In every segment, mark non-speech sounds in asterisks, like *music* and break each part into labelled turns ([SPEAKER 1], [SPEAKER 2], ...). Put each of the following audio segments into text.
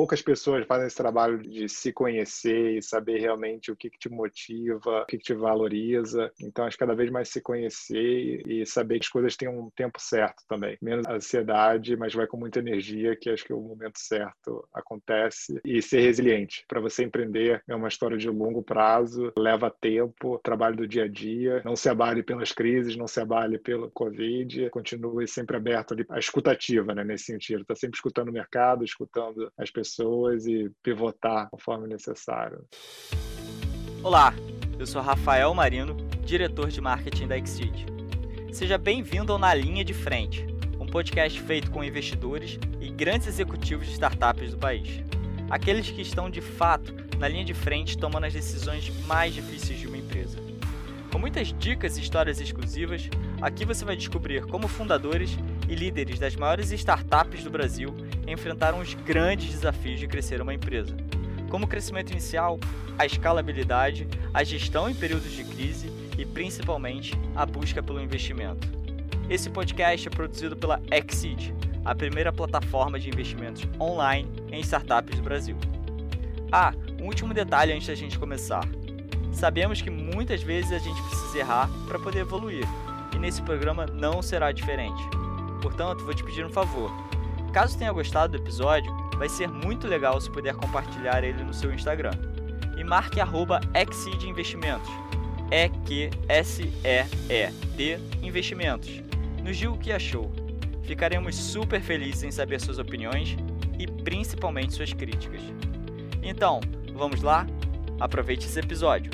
[SPEAKER 1] poucas pessoas fazem esse trabalho de se conhecer e saber realmente o que, que te motiva, o que, que te valoriza. Então, acho que cada vez mais se conhecer e saber que as coisas têm um tempo certo também. Menos ansiedade, mas vai com muita energia, que acho que o momento certo acontece. E ser resiliente. Para você empreender é uma história de longo prazo, leva tempo, trabalho do dia a dia. Não se abale pelas crises, não se abale pelo Covid. Continue sempre aberto ali, a escutativa, né, nesse sentido. Está sempre escutando o mercado, escutando as pessoas e pivotar conforme necessário.
[SPEAKER 2] Olá, eu sou Rafael Marino, diretor de marketing da Exceed. Seja bem-vindo ao Na Linha de Frente, um podcast feito com investidores e grandes executivos de startups do país. Aqueles que estão de fato na linha de frente tomando as decisões mais difíceis de uma empresa. Com muitas dicas e histórias exclusivas, aqui você vai descobrir como fundadores e líderes das maiores startups do Brasil enfrentaram os grandes desafios de crescer uma empresa, como o crescimento inicial, a escalabilidade, a gestão em períodos de crise e principalmente a busca pelo investimento. Esse podcast é produzido pela Exceed, a primeira plataforma de investimentos online em startups do Brasil. Ah, um último detalhe antes da gente começar. Sabemos que muitas vezes a gente precisa errar para poder evoluir, e nesse programa não será diferente. Portanto, vou te pedir um favor. Caso tenha gostado do episódio, vai ser muito legal se puder compartilhar ele no seu Instagram. E marque arroba Investimentos. E-Q-S-E-E-D Investimentos. Nos diga o que achou. Ficaremos super felizes em saber suas opiniões e principalmente suas críticas. Então, vamos lá? Aproveite esse episódio.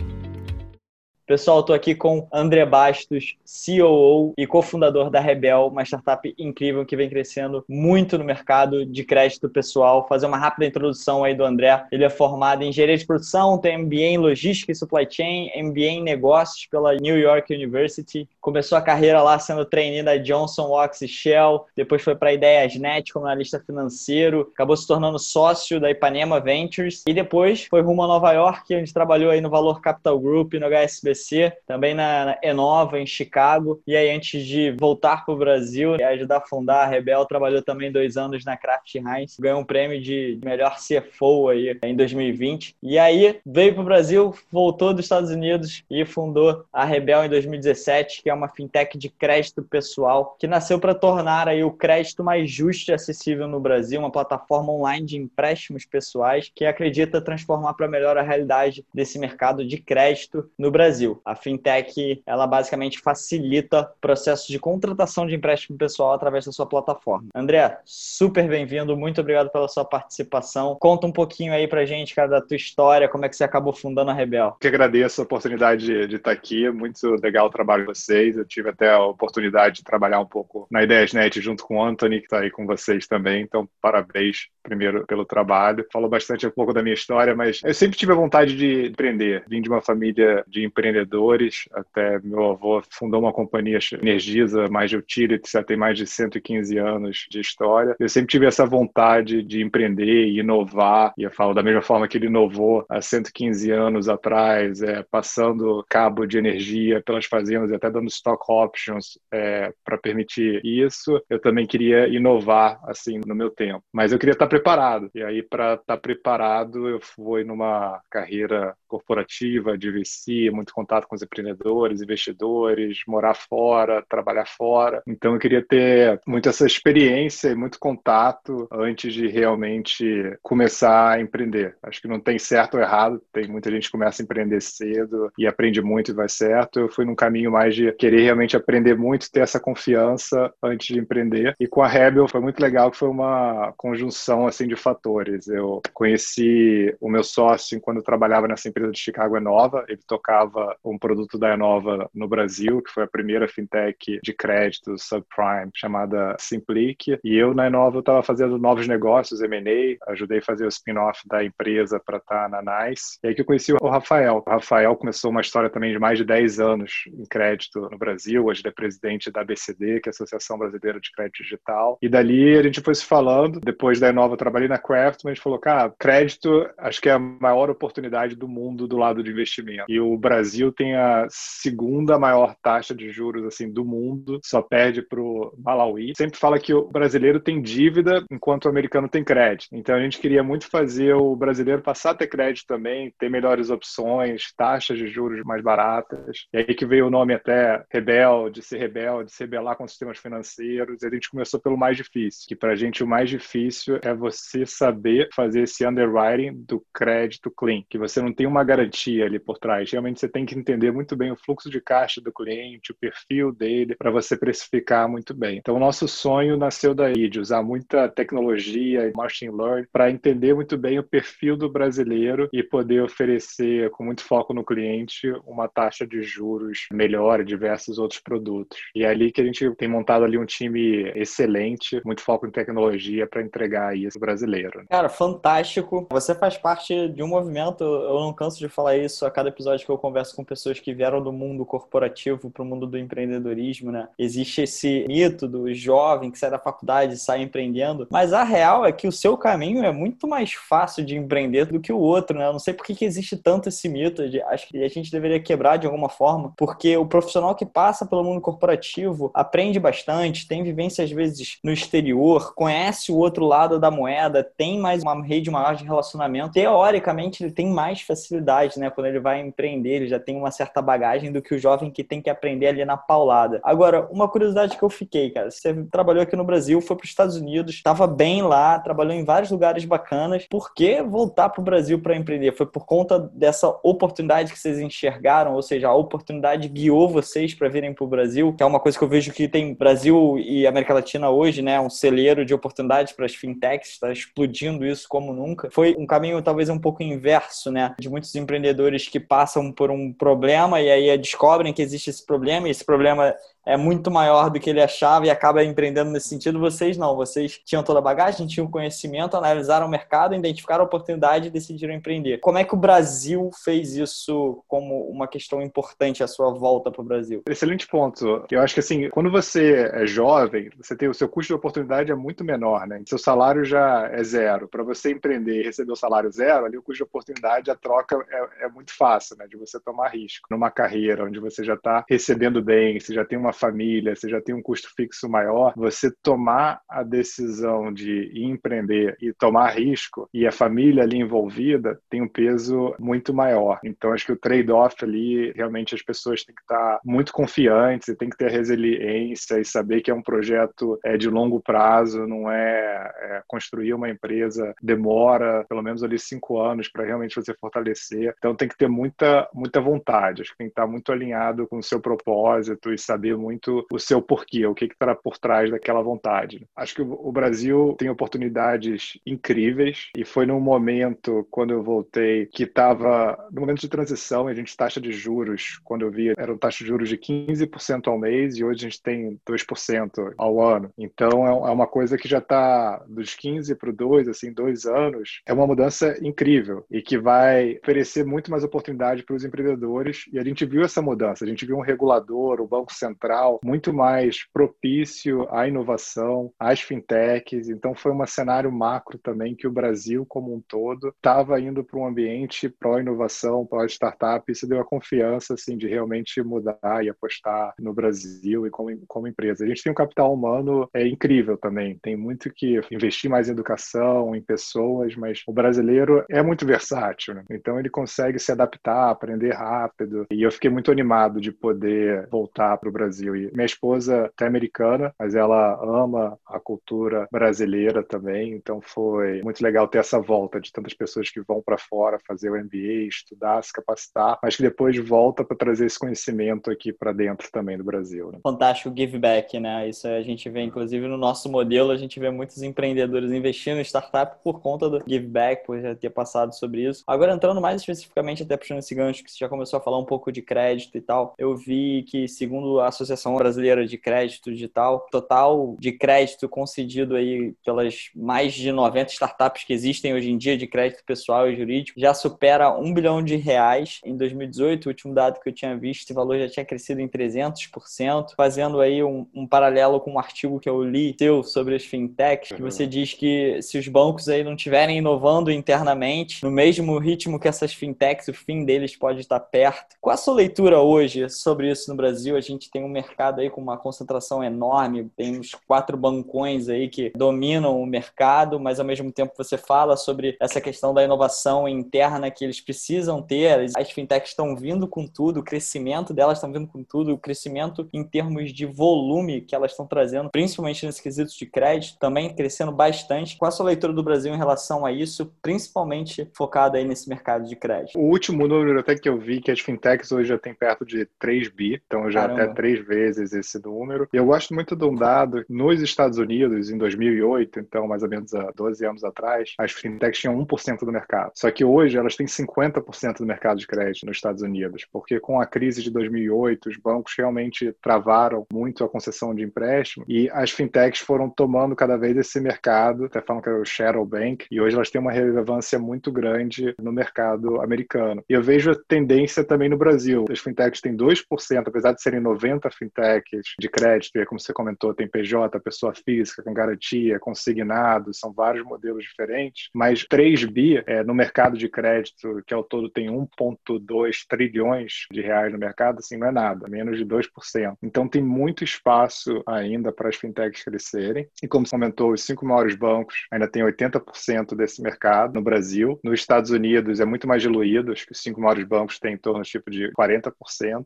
[SPEAKER 2] Pessoal, estou aqui com André Bastos, COO e cofundador da Rebel, uma startup incrível que vem crescendo muito no mercado de crédito pessoal. Fazer uma rápida introdução aí do André. Ele é formado em engenharia de produção, tem MBA em logística e supply chain, MBA em negócios pela New York University. Começou a carreira lá sendo trainee da Johnson e Shell, depois foi para a Ideiasnet como analista financeiro, acabou se tornando sócio da Ipanema Ventures e depois foi rumo a Nova York, onde trabalhou aí no Valor Capital Group, no HSBC também na Enova, em Chicago. E aí, antes de voltar para o Brasil e ajudar a fundar a Rebel, trabalhou também dois anos na Kraft Heinz, ganhou um prêmio de melhor CFO aí em 2020. E aí, veio para o Brasil, voltou dos Estados Unidos e fundou a Rebel em 2017, que é uma fintech de crédito pessoal, que nasceu para tornar aí o crédito mais justo e acessível no Brasil, uma plataforma online de empréstimos pessoais que acredita transformar para melhor a realidade desse mercado de crédito no Brasil. A fintech, ela basicamente facilita o processo de contratação de empréstimo pessoal através da sua plataforma. André, super bem-vindo, muito obrigado pela sua participação. Conta um pouquinho aí pra gente, cara, da tua história, como é que você acabou fundando a Rebel.
[SPEAKER 1] Que agradeço a oportunidade de, de estar aqui, muito legal o trabalho de vocês. Eu tive até a oportunidade de trabalhar um pouco na Ideiasnet junto com o Anthony, que está aí com vocês também. Então, parabéns primeiro pelo trabalho. Falou bastante um pouco da minha história, mas eu sempre tive a vontade de empreender. Vim de uma família de empreendedores. Até meu avô fundou uma companhia Energisa, mais de utilities, já tem mais de 115 anos de história. Eu sempre tive essa vontade de empreender e inovar. E eu falo da mesma forma que ele inovou há 115 anos atrás, é, passando cabo de energia pelas fazendas e até dando stock options é, para permitir isso. Eu também queria inovar assim no meu tempo, mas eu queria estar preparado. E aí para estar preparado, eu fui numa carreira corporativa de VC, muito contato com os empreendedores, investidores, morar fora, trabalhar fora. Então eu queria ter muito essa experiência e muito contato antes de realmente começar a empreender. Acho que não tem certo ou errado, tem muita gente que começa a empreender cedo e aprende muito e vai certo. Eu fui num caminho mais de querer realmente aprender muito, ter essa confiança antes de empreender. E com a Rebel foi muito legal que foi uma conjunção assim de fatores. Eu conheci o meu sócio quando eu trabalhava nessa empresa de Chicago Nova, ele tocava um produto da Enova no Brasil, que foi a primeira fintech de crédito subprime chamada Simplic. E eu na Enova estava fazendo novos negócios, M&A, ajudei a fazer o spin-off da empresa para estar tá na Nice. E aí que eu conheci o Rafael. O Rafael começou uma história também de mais de 10 anos em crédito no Brasil, hoje ele é presidente da ABCD, que é a Associação Brasileira de Crédito Digital. E dali a gente foi se falando, depois da Inova eu trabalhei na Craftman, a gente falou, cara, crédito acho que é a maior oportunidade do mundo do lado de investimento. E o Brasil tem a segunda maior taxa de juros assim do mundo, só perde para o Malawi. Sempre fala que o brasileiro tem dívida enquanto o americano tem crédito. Então a gente queria muito fazer o brasileiro passar a ter crédito também, ter melhores opções, taxas de juros mais baratas. E aí que veio o nome até rebelde, ser rebelde, se rebelar com sistemas financeiros. A gente começou pelo mais difícil, que para a gente o mais difícil é você saber fazer esse underwriting do crédito clean, que você não tem uma garantia ali por trás. Realmente você tem que entender muito bem o fluxo de caixa do cliente, o perfil dele, para você precificar muito bem. Então, o nosso sonho nasceu daí, de usar muita tecnologia e machine learning para entender muito bem o perfil do brasileiro e poder oferecer, com muito foco no cliente, uma taxa de juros melhor e diversos outros produtos. E é ali que a gente tem montado ali um time excelente, muito foco em tecnologia para entregar isso brasileiro.
[SPEAKER 2] Cara, fantástico. Você faz parte de um movimento, eu não canso de falar isso a cada episódio que eu converso com pessoas que vieram do mundo corporativo para o mundo do empreendedorismo, né? Existe esse mito do jovem que sai da faculdade e sai empreendendo, mas a real é que o seu caminho é muito mais fácil de empreender do que o outro, né? Eu não sei por que, que existe tanto esse mito, de, acho que a gente deveria quebrar de alguma forma, porque o profissional que passa pelo mundo corporativo aprende bastante, tem vivência às vezes no exterior, conhece o outro lado da moeda, tem mais uma rede maior de relacionamento. Teoricamente, ele tem mais facilidade, né? Quando ele vai empreender, ele já tem uma certa bagagem do que o jovem que tem que aprender ali na paulada. Agora, uma curiosidade que eu fiquei, cara, você trabalhou aqui no Brasil, foi para os Estados Unidos, estava bem lá, trabalhou em vários lugares bacanas. Por que voltar para o Brasil para empreender? Foi por conta dessa oportunidade que vocês enxergaram, ou seja, a oportunidade guiou vocês para virem para o Brasil, que é uma coisa que eu vejo que tem Brasil e América Latina hoje, né, um celeiro de oportunidades para as fintechs, está explodindo isso como nunca. Foi um caminho talvez um pouco inverso, né, de muitos empreendedores que passam por um problema e aí descobrem que existe esse problema e esse problema é muito maior do que ele achava e acaba empreendendo nesse sentido. Vocês não, vocês tinham toda a bagagem, tinham conhecimento, analisaram o mercado, identificaram a oportunidade e decidiram empreender. Como é que o Brasil fez isso como uma questão importante a sua volta para o Brasil?
[SPEAKER 1] Excelente ponto. Eu acho que assim, quando você é jovem, você tem o seu custo de oportunidade é muito menor, né? Seu salário já é zero. Para você empreender e receber o salário zero, ali o custo de oportunidade, a troca é, é muito fácil, né? De você tomar risco numa carreira onde você já está recebendo bem, você já tem uma família, você já tem um custo fixo maior, você tomar a decisão de empreender e tomar risco e a família ali envolvida tem um peso muito maior. Então, acho que o trade-off ali, realmente as pessoas têm que estar muito confiantes têm que ter resiliência e saber que é um projeto é, de longo prazo, não é, é construir uma empresa demora pelo menos ali cinco anos para realmente você fortalecer. Então, tem que ter muita, muita vontade, acho que tem que estar muito alinhado com o seu propósito e saber muito o seu porquê, o que está por trás daquela vontade. Acho que o Brasil tem oportunidades incríveis e foi num momento, quando eu voltei, que estava no momento de transição, a gente taxa de juros, quando eu vi, era um taxa de juros de 15% ao mês e hoje a gente tem 2% ao ano. Então é, é uma coisa que já está dos 15 para o 2, assim, dois anos, é uma mudança incrível e que vai oferecer muito mais oportunidade para os empreendedores e a gente viu essa mudança, a gente viu um regulador, o Banco Central muito mais propício à inovação, às fintechs. Então, foi um cenário macro também que o Brasil, como um todo, estava indo para um ambiente pró-inovação, pró-startup. Isso deu a confiança assim, de realmente mudar e apostar no Brasil e como, como empresa. A gente tem um capital humano é incrível também. Tem muito que investir mais em educação, em pessoas, mas o brasileiro é muito versátil. Né? Então, ele consegue se adaptar, aprender rápido. E eu fiquei muito animado de poder voltar para o Brasil Brasil. E minha esposa é americana, mas ela ama a cultura brasileira também, então foi muito legal ter essa volta de tantas pessoas que vão para fora fazer o MBA, estudar, se capacitar, mas que depois volta para trazer esse conhecimento aqui para dentro também do Brasil. Né?
[SPEAKER 2] Fantástico give back, né? Isso a gente vê, inclusive, no nosso modelo, a gente vê muitos empreendedores investindo em startup por conta do give back, por já ter passado sobre isso. Agora, entrando mais especificamente, até puxando esse gancho, que você já começou a falar um pouco de crédito e tal, eu vi que, segundo a Associação Associação Brasileira de Crédito Digital. Total de crédito concedido aí pelas mais de 90 startups que existem hoje em dia de crédito pessoal e jurídico já supera um bilhão de reais. Em 2018, o último dado que eu tinha visto, esse valor já tinha crescido em 300%, fazendo aí um, um paralelo com um artigo que eu li seu sobre as fintechs, que você diz que se os bancos aí não estiverem inovando internamente, no mesmo ritmo que essas fintechs, o fim deles pode estar perto. Qual a sua leitura hoje sobre isso no Brasil? A gente tem um mercado aí com uma concentração enorme, tem uns quatro bancões aí que dominam o mercado, mas ao mesmo tempo você fala sobre essa questão da inovação interna que eles precisam ter. As fintechs estão vindo com tudo, o crescimento delas estão vindo com tudo, o crescimento em termos de volume que elas estão trazendo, principalmente nesses quesitos de crédito, também crescendo bastante. Qual a sua leitura do Brasil em relação a isso, principalmente focada aí nesse mercado de crédito?
[SPEAKER 1] O último número até que eu vi que as fintechs hoje já tem perto de 3 bi, então já Caramba. até três vezes esse número. E eu gosto muito de um dado, nos Estados Unidos, em 2008, então mais ou menos há 12 anos atrás, as fintechs tinham 1% do mercado. Só que hoje elas têm 50% do mercado de crédito nos Estados Unidos, porque com a crise de 2008, os bancos realmente travaram muito a concessão de empréstimo e as fintechs foram tomando cada vez esse mercado, até falam que era o shadow bank, e hoje elas têm uma relevância muito grande no mercado americano. E eu vejo a tendência também no Brasil. As fintechs têm 2%, apesar de serem 90 fintechs de crédito, e como você comentou, tem PJ, pessoa física, com garantia, consignado, são vários modelos diferentes, mas 3 bi é, no mercado de crédito, que ao todo tem 1,2 trilhões de reais no mercado, assim, não é nada, menos de 2%. Então tem muito espaço ainda para as fintechs crescerem. E como você comentou, os cinco maiores bancos ainda têm 80% desse mercado no Brasil. Nos Estados Unidos é muito mais diluído, acho que os cinco maiores bancos têm em torno tipo de 40%.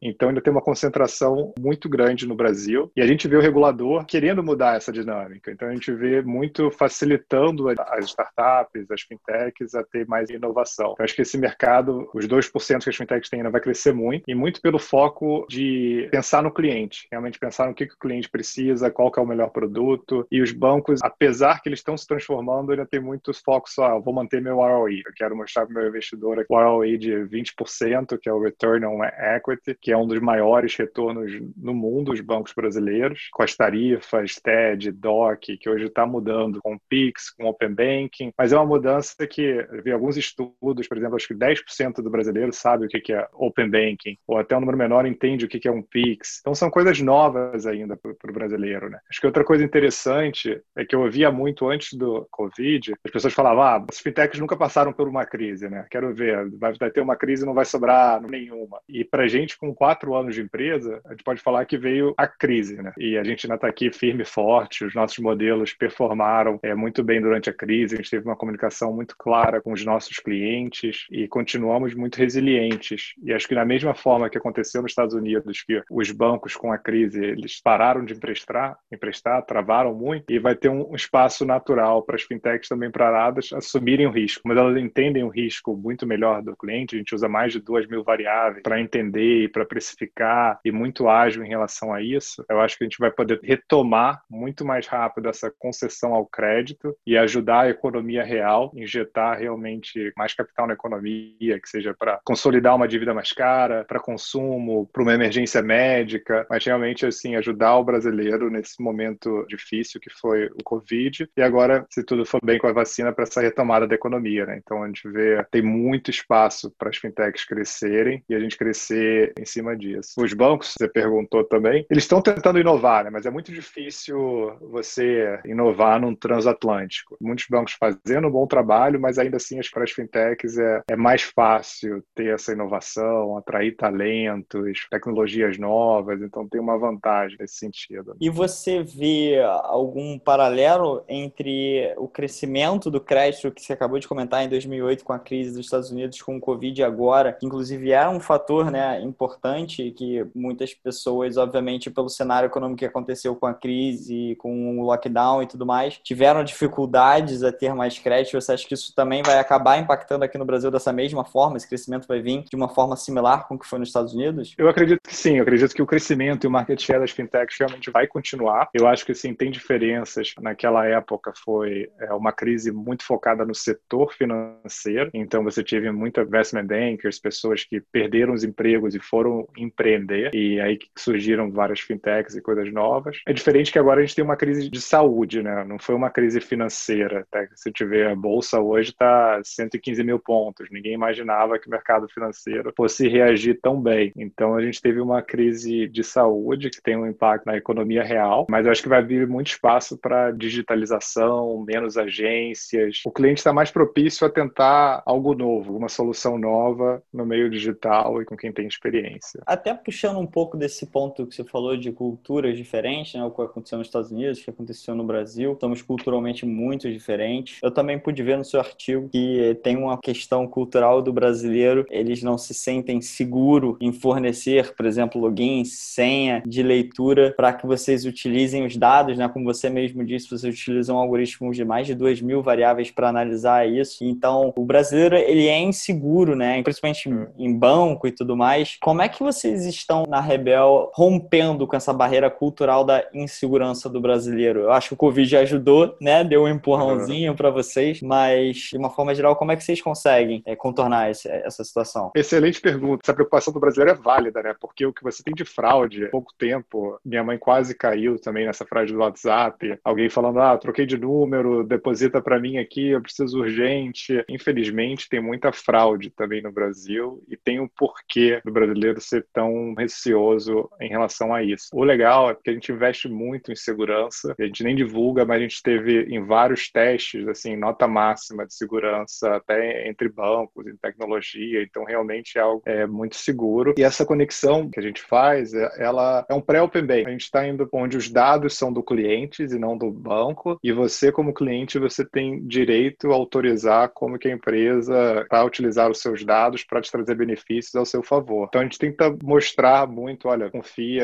[SPEAKER 1] Então ainda tem uma concentração muito grande no Brasil. E a gente vê o regulador querendo mudar essa dinâmica. Então a gente vê muito facilitando as startups, as fintechs a ter mais inovação. Eu acho que esse mercado, os 2% que as fintechs têm ainda vai crescer muito, e muito pelo foco de pensar no cliente, realmente pensar no que, que o cliente precisa, qual é o melhor produto. E os bancos, apesar que eles estão se transformando, ainda tem muitos focos só, ah, vou manter meu ROE. Eu quero mostrar para o meu investidor o ROE de 20%, que é o Return on Equity, que é um dos maiores retornos no mundo, os bancos brasileiros, com as tarifas, TED, DOC, que hoje está mudando com PIX, com Open Banking, mas é uma mudança que vi alguns estudos, por exemplo, acho que 10% do brasileiro sabe o que é Open Banking, ou até um número menor entende o que é um PIX. Então são coisas novas ainda para o brasileiro. Né? Acho que outra coisa interessante é que eu ouvia muito antes do Covid, as pessoas falavam, ah, as fintechs nunca passaram por uma crise, né? Quero ver, vai ter uma crise e não vai sobrar nenhuma. E para gente, com quatro anos de empresa, a gente pode falar que veio a crise, né? E a gente ainda está aqui firme e forte, os nossos modelos performaram é, muito bem durante a crise, a gente teve uma comunicação muito clara com os nossos clientes e continuamos muito resilientes. E acho que da mesma forma que aconteceu nos Estados Unidos, que os bancos com a crise, eles pararam de emprestar, emprestar, travaram muito, e vai ter um espaço natural para as fintechs também paradas assumirem o risco. Mas elas entendem o risco muito melhor do cliente, a gente usa mais de duas mil variáveis para entender e para precificar, e muito ágil em relação a isso. Eu acho que a gente vai poder retomar muito mais rápido essa concessão ao crédito e ajudar a economia real, injetar realmente mais capital na economia, que seja para consolidar uma dívida mais cara, para consumo, para uma emergência médica, mas realmente assim ajudar o brasileiro nesse momento difícil que foi o Covid e agora, se tudo for bem com a vacina, para essa retomada da economia. Né? Então a gente vê tem muito espaço para as fintechs crescerem e a gente crescer em cima disso. Os bancos, você perguntou também, eles estão tentando inovar, né? mas é muito difícil você inovar num transatlântico. Muitos bancos fazendo um bom trabalho, mas ainda assim, para as fintechs é, é mais fácil ter essa inovação, atrair talentos, tecnologias novas, então tem uma vantagem nesse sentido.
[SPEAKER 2] E você vê algum paralelo entre o crescimento do crédito que você acabou de comentar em 2008 com a crise dos Estados Unidos, com o Covid agora, que inclusive era um fator né, importante que muitas pessoas, obviamente, pelo cenário econômico que aconteceu com a crise, com o lockdown e tudo mais, tiveram dificuldades a ter mais crédito. Você acha que isso também vai acabar impactando aqui no Brasil dessa mesma forma? Esse crescimento vai vir de uma forma similar com o que foi nos Estados Unidos?
[SPEAKER 1] Eu acredito que sim. Eu acredito que o crescimento e o market share das fintechs realmente vai continuar. Eu acho que sim, tem diferenças. Naquela época foi é, uma crise muito focada no setor financeiro. Então você teve muita investment bankers, pessoas que perderam os empregos e foram empreender. E aí surgiram várias fintechs e coisas novas. É diferente que agora a gente tem uma crise de saúde, né? Não foi uma crise financeira. Até que se tiver a bolsa hoje está 115 mil pontos. Ninguém imaginava que o mercado financeiro fosse reagir tão bem. Então a gente teve uma crise de saúde que tem um impacto na economia real, mas eu acho que vai vir muito espaço para digitalização, menos agências. O cliente está mais propício a tentar algo novo, uma solução nova no meio digital e com quem tem experiência.
[SPEAKER 2] Até puxando um pouco desse ponto que você falou de culturas diferentes, né? O que aconteceu nos Estados Unidos, o que aconteceu no Brasil, estamos culturalmente muito diferentes. Eu também pude ver no seu artigo que tem uma questão cultural do brasileiro, eles não se sentem seguro em fornecer, por exemplo, login, senha de leitura para que vocês utilizem os dados, né? Como você mesmo disse, vocês utilizam algoritmos de mais de 2 mil variáveis para analisar isso. Então, o brasileiro, ele é inseguro, né? Principalmente em banco e tudo mais. Como é que vocês estão na Rebel rompendo com essa barreira cultural da insegurança do brasileiro? Eu acho que o Covid ajudou, né? Deu um empurrãozinho para vocês, mas de uma forma geral, como é que vocês conseguem é, contornar esse, essa situação?
[SPEAKER 1] Excelente pergunta. Essa preocupação do brasileiro é válida, né? Porque o que você tem de fraude, pouco tempo, minha mãe quase caiu também nessa fraude do WhatsApp. Alguém falando, ah, troquei de número, deposita para mim aqui, eu preciso urgente. Infelizmente, tem muita fraude também no Brasil e tem um porquê do brasileiro ser tão receoso em relação a isso. O legal é que a gente investe muito em segurança, a gente nem divulga, mas a gente teve em vários testes, assim, nota máxima de segurança, até entre bancos, em tecnologia, então realmente é algo é, muito seguro. E essa conexão que a gente faz, é, ela é um pré-open bank. A gente está indo onde os dados são do cliente e não do banco, e você, como cliente, você tem direito a autorizar como que a empresa vai utilizar os seus dados para te trazer benefícios ao seu favor. Então a gente tenta mostrar muito, olha,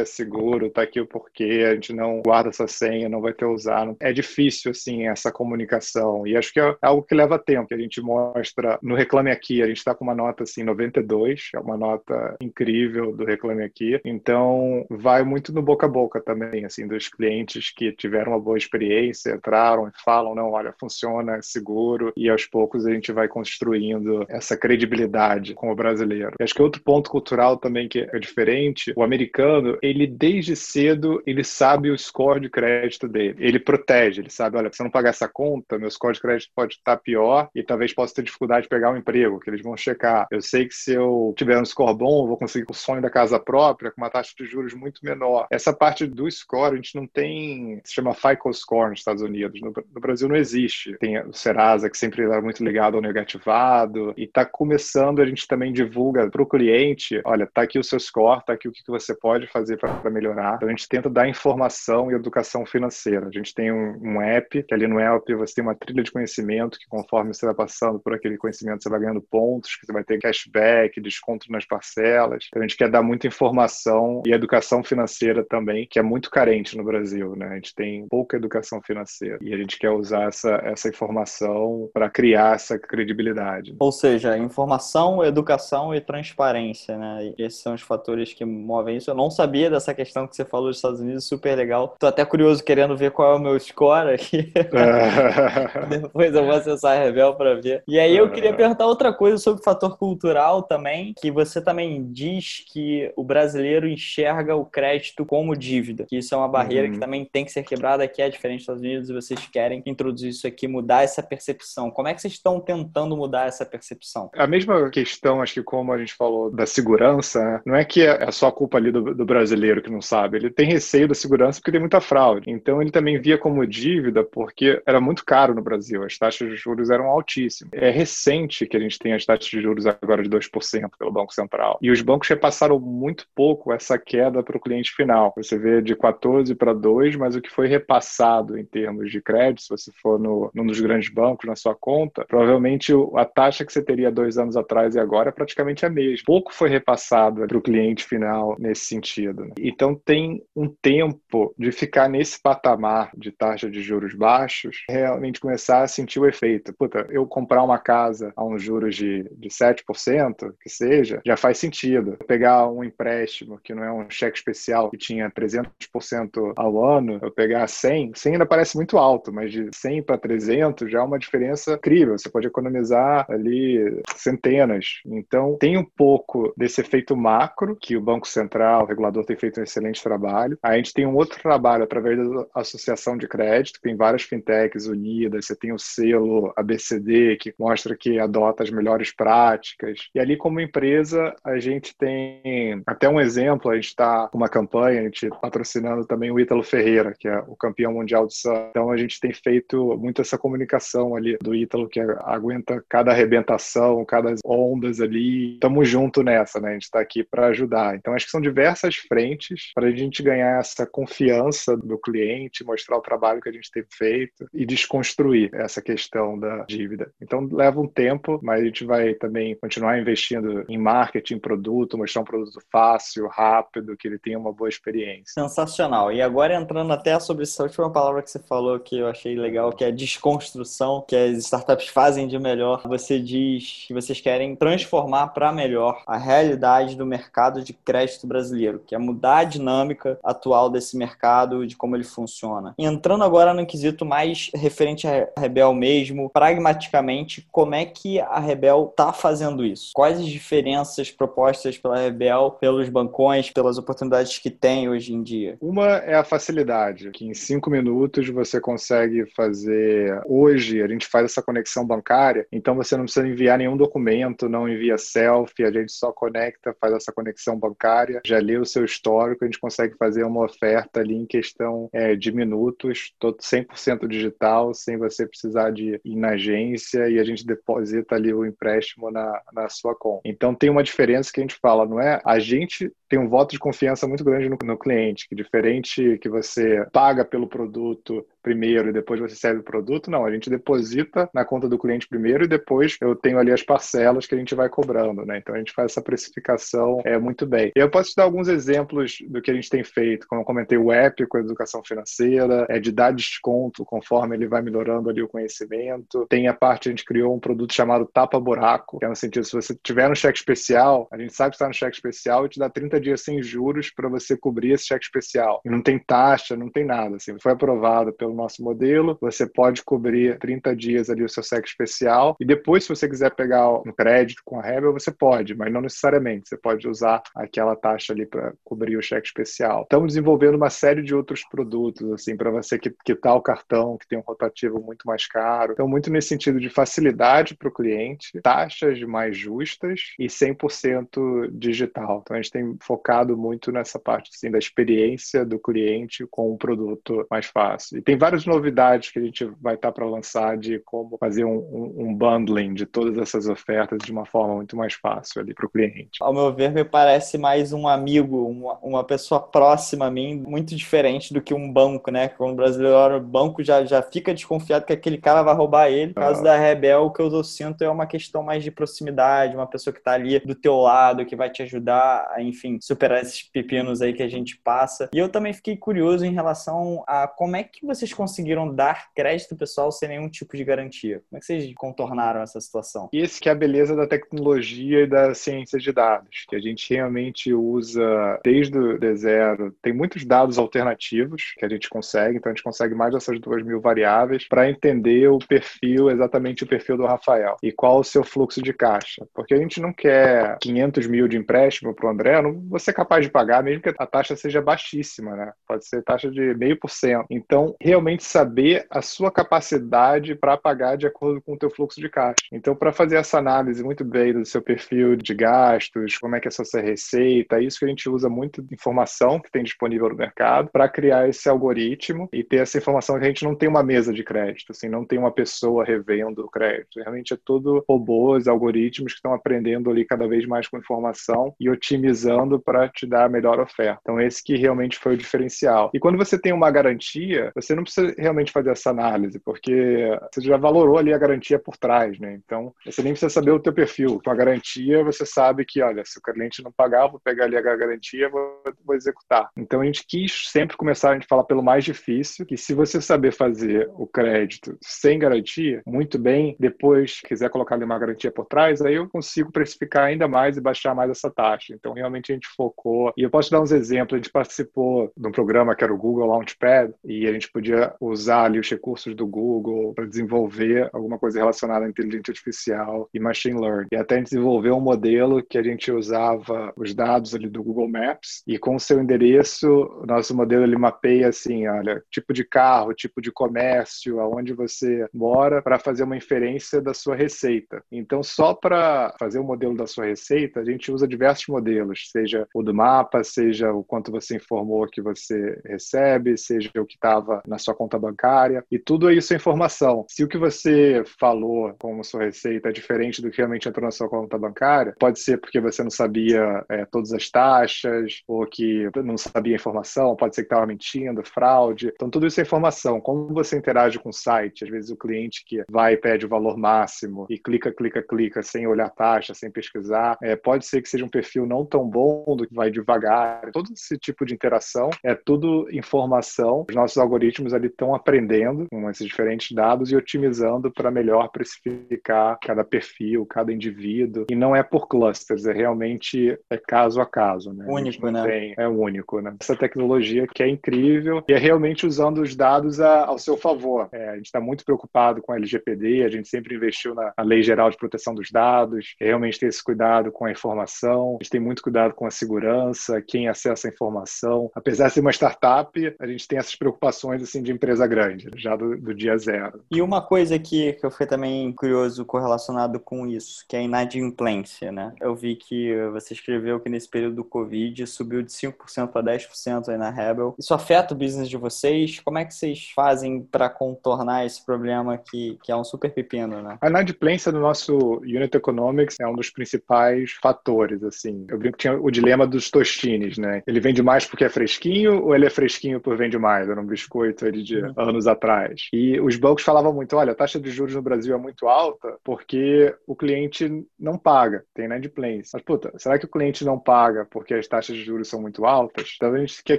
[SPEAKER 1] seguro, tá aqui o porquê, a gente não guarda essa senha, não vai ter usar. É difícil, assim, essa comunicação. E acho que é algo que leva tempo, que a gente mostra no Reclame Aqui, a gente está com uma nota, assim, 92, é uma nota incrível do Reclame Aqui. Então, vai muito no boca a boca também, assim, dos clientes que tiveram uma boa experiência, entraram e falam, não, olha, funciona, é seguro, e aos poucos a gente vai construindo essa credibilidade com o brasileiro. E acho que outro ponto cultural também que é diferente, o americano, ele desde cedo, ele sabe o score de crédito dele. Ele protege, ele sabe, olha, se eu não pagar essa conta, meu score de crédito pode estar pior e talvez possa ter dificuldade de pegar um emprego, que eles vão checar. Eu sei que se eu tiver um score bom, eu vou conseguir o sonho da casa própria com uma taxa de juros muito menor. Essa parte do score, a gente não tem, se chama FICO score nos Estados Unidos. No, no Brasil não existe. Tem o Serasa, que sempre era muito ligado ao negativado, e está começando, a gente também divulga para o cliente, olha, tá aqui o seu score, tá aqui o que você pode fazer para melhorar. Então a gente tenta dar informação e educação financeira. A gente tem um, um app, que ali no app você tem uma trilha de conhecimento, que conforme você vai passando por aquele conhecimento, você vai ganhando pontos, que você vai ter cashback, desconto nas parcelas. Então a gente quer dar muita informação e educação financeira também, que é muito carente no Brasil, né? A gente tem pouca educação financeira e a gente quer usar essa, essa informação para criar essa credibilidade.
[SPEAKER 2] Ou seja, informação, educação e transparência, né? Esses são os fatores que movem isso. Eu não sabia dessa questão que você falou dos Estados Unidos, super legal. Tô até curioso querendo ver qual é o meu score aqui. *laughs* Depois eu vou acessar a Revel para ver. E aí eu queria perguntar outra coisa sobre o fator cultural também, que você também diz que o brasileiro enxerga o crédito como dívida, que isso é uma barreira uhum. que também tem que ser quebrada, que é diferente dos Estados Unidos, e vocês querem introduzir isso aqui, mudar essa percepção. Como é que vocês estão tentando mudar essa percepção?
[SPEAKER 1] A mesma questão, acho que como a gente falou da segurança, né? não é que é só culpa ali do, do brasileiro que não sabe, ele tem receio da segurança porque tem muita fraude. Então ele também via como dívida porque era muito caro no Brasil, as taxas de juros eram altíssimas. É recente que a gente tem as taxas de juros agora de 2% pelo Banco Central. E os bancos repassaram muito pouco essa queda para o cliente final. Você vê de 14 para 2, mas o que foi repassado em termos de crédito, se você for no, num dos grandes bancos na sua conta, provavelmente a taxa que você teria dois anos atrás e agora é praticamente a mesma. Pouco foi repassado para o cliente final nesse sentido. Né? Então tem um tempo de ficar nesse patamar de taxa de juros baixos, realmente começar a sentir o efeito. Puta, eu comprar uma casa a uns juros de, de 7%, que seja, já faz sentido. Pegar um empréstimo que não é um cheque especial que tinha 300% ao ano, eu pegar 100, 100 ainda parece muito alto, mas de 100 para 300 já é uma diferença incrível. Você pode economizar ali centenas. Então, tem um pouco desse efeito macro que o Banco Central, regulador tem feito um excelente trabalho. A gente tem um outro trabalho através da associação de crédito, tem várias fintechs unidas, você tem o selo ABCD, que mostra que adota as melhores práticas. E ali, como empresa, a gente tem até um exemplo, a gente está com uma campanha, a gente patrocinando também o Ítalo Ferreira, que é o campeão mundial do surf. Então, a gente tem feito muito essa comunicação ali do Ítalo, que aguenta cada arrebentação, cada ondas ali. Estamos junto nessa, né? A gente está aqui para ajudar. Então, acho que são diversas frentes para a gente ganhar essa confiança do cliente, mostrar o trabalho que a gente tem feito e desconstruir essa questão da dívida. Então, leva um tempo, mas a gente vai também continuar investindo em marketing, produto, mostrar um produto fácil, rápido, que ele tenha uma boa experiência.
[SPEAKER 2] Sensacional. E agora entrando até sobre essa última palavra que você falou que eu achei legal, que é desconstrução, que as startups fazem de melhor. Você diz que vocês querem transformar para melhor a realidade do mercado de crédito brasileiro, que é mudar a dinâmica atual desse mercado, de como ele funciona. Entrando agora no quesito mais referente a Rebel mesmo, pragmaticamente, como é que a Rebel está fazendo isso? Quais as diferenças propostas pela Rebel, pelos bancões, pelas oportunidades que tem hoje em dia?
[SPEAKER 1] Uma é a facilidade, que em cinco minutos você consegue fazer. Hoje a gente faz essa conexão bancária, então você não precisa enviar nenhum documento, não envia selfie, a gente só conecta, faz essa conexão bancária, já lê o seu histórico, a gente consegue fazer uma oferta ali em questão é, de minutos, todo 100% digital, sem você precisar de ir na agência e a gente deposita ali o empréstimo na, na sua conta. Então tem uma diferença que a gente fala, não é? A gente tem um voto de confiança muito grande no, no cliente, que diferente que você paga pelo produto primeiro e depois você serve o produto, não, a gente deposita na conta do cliente primeiro e depois eu tenho ali as parcelas que a gente vai cobrando, né? Então a gente faz essa precificação é, muito bem. Eu posso te dar alguns exemplos do que a gente tem feito, como eu comentei, o app com a educação financeira, é de dar desconto conforme ele vai melhorando ali o conhecimento. Tem a parte, a gente criou um produto chamado Tapa Buraco, que é no sentido, se você tiver no cheque especial, a gente sabe que está no cheque especial e te dá 30 dias sem juros para você cobrir esse cheque especial. E não tem taxa, não tem nada, assim, foi aprovado pelo nosso modelo, você pode cobrir 30 dias ali o seu SEC especial e depois, se você quiser pegar um crédito com a Rebel, você pode, mas não necessariamente. Você pode usar aquela taxa ali para cobrir o cheque especial. Estamos desenvolvendo uma série de outros produtos, assim, para você quitar o cartão, que tem um rotativo muito mais caro. Então, muito nesse sentido de facilidade para o cliente, taxas mais justas e 100% digital. Então, a gente tem focado muito nessa parte assim, da experiência do cliente com um produto mais fácil. E tem várias novidades que a gente vai estar para lançar de como fazer um, um, um, bundling de todas essas ofertas de uma forma muito mais fácil ali para o cliente.
[SPEAKER 2] Ao meu ver, me parece mais um amigo, uma, uma pessoa próxima a mim, muito diferente do que um banco, né? Quando o brasileiro o banco já, já fica desconfiado que aquele cara vai roubar ele. No caso ah. da Rebel, o que eu sinto é uma questão mais de proximidade, uma pessoa que está ali do teu lado, que vai te ajudar a, enfim, superar esses pepinos aí que a gente passa. E eu também fiquei curioso em relação a como é que vocês conseguiram dar crédito pessoal sem nenhum tipo de garantia? Como é que vocês contornaram essa situação?
[SPEAKER 1] Isso que é a beleza da tecnologia e da ciência de dados, que a gente realmente usa desde o zero. Tem muitos dados alternativos que a gente consegue, então a gente consegue mais dessas duas mil variáveis para entender o perfil, exatamente o perfil do Rafael e qual o seu fluxo de caixa. Porque a gente não quer 500 mil de empréstimo para o André, não vou ser capaz de pagar, mesmo que a taxa seja baixíssima, né? Pode ser taxa de meio por cento. Então, realmente realmente saber a sua capacidade para pagar de acordo com o teu fluxo de caixa. Então, para fazer essa análise muito bem do seu perfil de gastos, como é que é a sua receita, é isso que a gente usa muito de informação que tem disponível no mercado para criar esse algoritmo e ter essa informação que a gente não tem uma mesa de crédito, assim, não tem uma pessoa revendo o crédito. Realmente é tudo robôs, algoritmos que estão aprendendo ali cada vez mais com informação e otimizando para te dar a melhor oferta. Então, esse que realmente foi o diferencial. E quando você tem uma garantia, você não precisa realmente fazer essa análise, porque você já valorou ali a garantia por trás, né? Então, você nem precisa saber o teu perfil. Com a garantia, você sabe que, olha, se o cliente não pagar, vou pegar ali a garantia, vou, vou executar. Então, a gente quis sempre começar a gente falar pelo mais difícil, que se você saber fazer o crédito sem garantia, muito bem, depois quiser colocar ali uma garantia por trás, aí eu consigo precificar ainda mais e baixar mais essa taxa. Então, realmente a gente focou. E eu posso dar uns exemplos. A gente participou de um programa que era o Google Launchpad e a gente podia usar ali os recursos do Google para desenvolver alguma coisa relacionada à inteligência artificial e machine learning. E até a gente desenvolveu um modelo que a gente usava os dados ali do Google Maps e com o seu endereço, o nosso modelo ele mapeia assim, olha, tipo de carro, tipo de comércio, aonde você mora, para fazer uma inferência da sua receita. Então, só para fazer o modelo da sua receita, a gente usa diversos modelos, seja o do mapa, seja o quanto você informou que você recebe, seja o que estava na sua conta bancária, e tudo isso é informação. Se o que você falou como sua receita é diferente do que realmente entrou na sua conta bancária, pode ser porque você não sabia é, todas as taxas, ou que não sabia a informação, pode ser que estava mentindo, fraude. Então, tudo isso é informação. Como você interage com o site, às vezes o cliente que vai e pede o valor máximo e clica, clica, clica, sem olhar taxa, sem pesquisar, é, pode ser que seja um perfil não tão bom, do que vai devagar. Todo esse tipo de interação é tudo informação. Os nossos algoritmos ali estão aprendendo com esses diferentes dados e otimizando para melhor precificar cada perfil, cada indivíduo. E não é por clusters, é realmente é caso a caso. Né?
[SPEAKER 2] Único, né?
[SPEAKER 1] Tem, é único, né? Essa tecnologia que é incrível e é realmente usando os dados a, ao seu favor. É, a gente está muito preocupado com a LGPD, a gente sempre investiu na, na Lei Geral de Proteção dos Dados, é realmente ter esse cuidado com a informação, a gente tem muito cuidado com a segurança, quem acessa a informação. Apesar de ser uma startup, a gente tem essas preocupações assim de empresa grande, já do, do dia zero.
[SPEAKER 2] E uma coisa que, que eu fui também curioso correlacionado com isso, que é a inadimplência, né? Eu vi que você escreveu que nesse período do Covid subiu de 5% para 10% aí na Rebel. Isso afeta o business de vocês? Como é que vocês fazem para contornar esse problema que, que é um super pepino, né?
[SPEAKER 1] A inadimplência do nosso Unit Economics é um dos principais fatores, assim. Eu brinco que tinha o dilema dos tostines, né? Ele vende mais porque é fresquinho ou ele é fresquinho por vende mais? Era um biscoito de uhum. anos atrás. E os bancos falavam muito, olha, a taxa de juros no Brasil é muito alta porque o cliente não paga, tem inadimplência. Mas, puta, será que o cliente não paga porque as taxas de juros são muito altas? Então a gente quer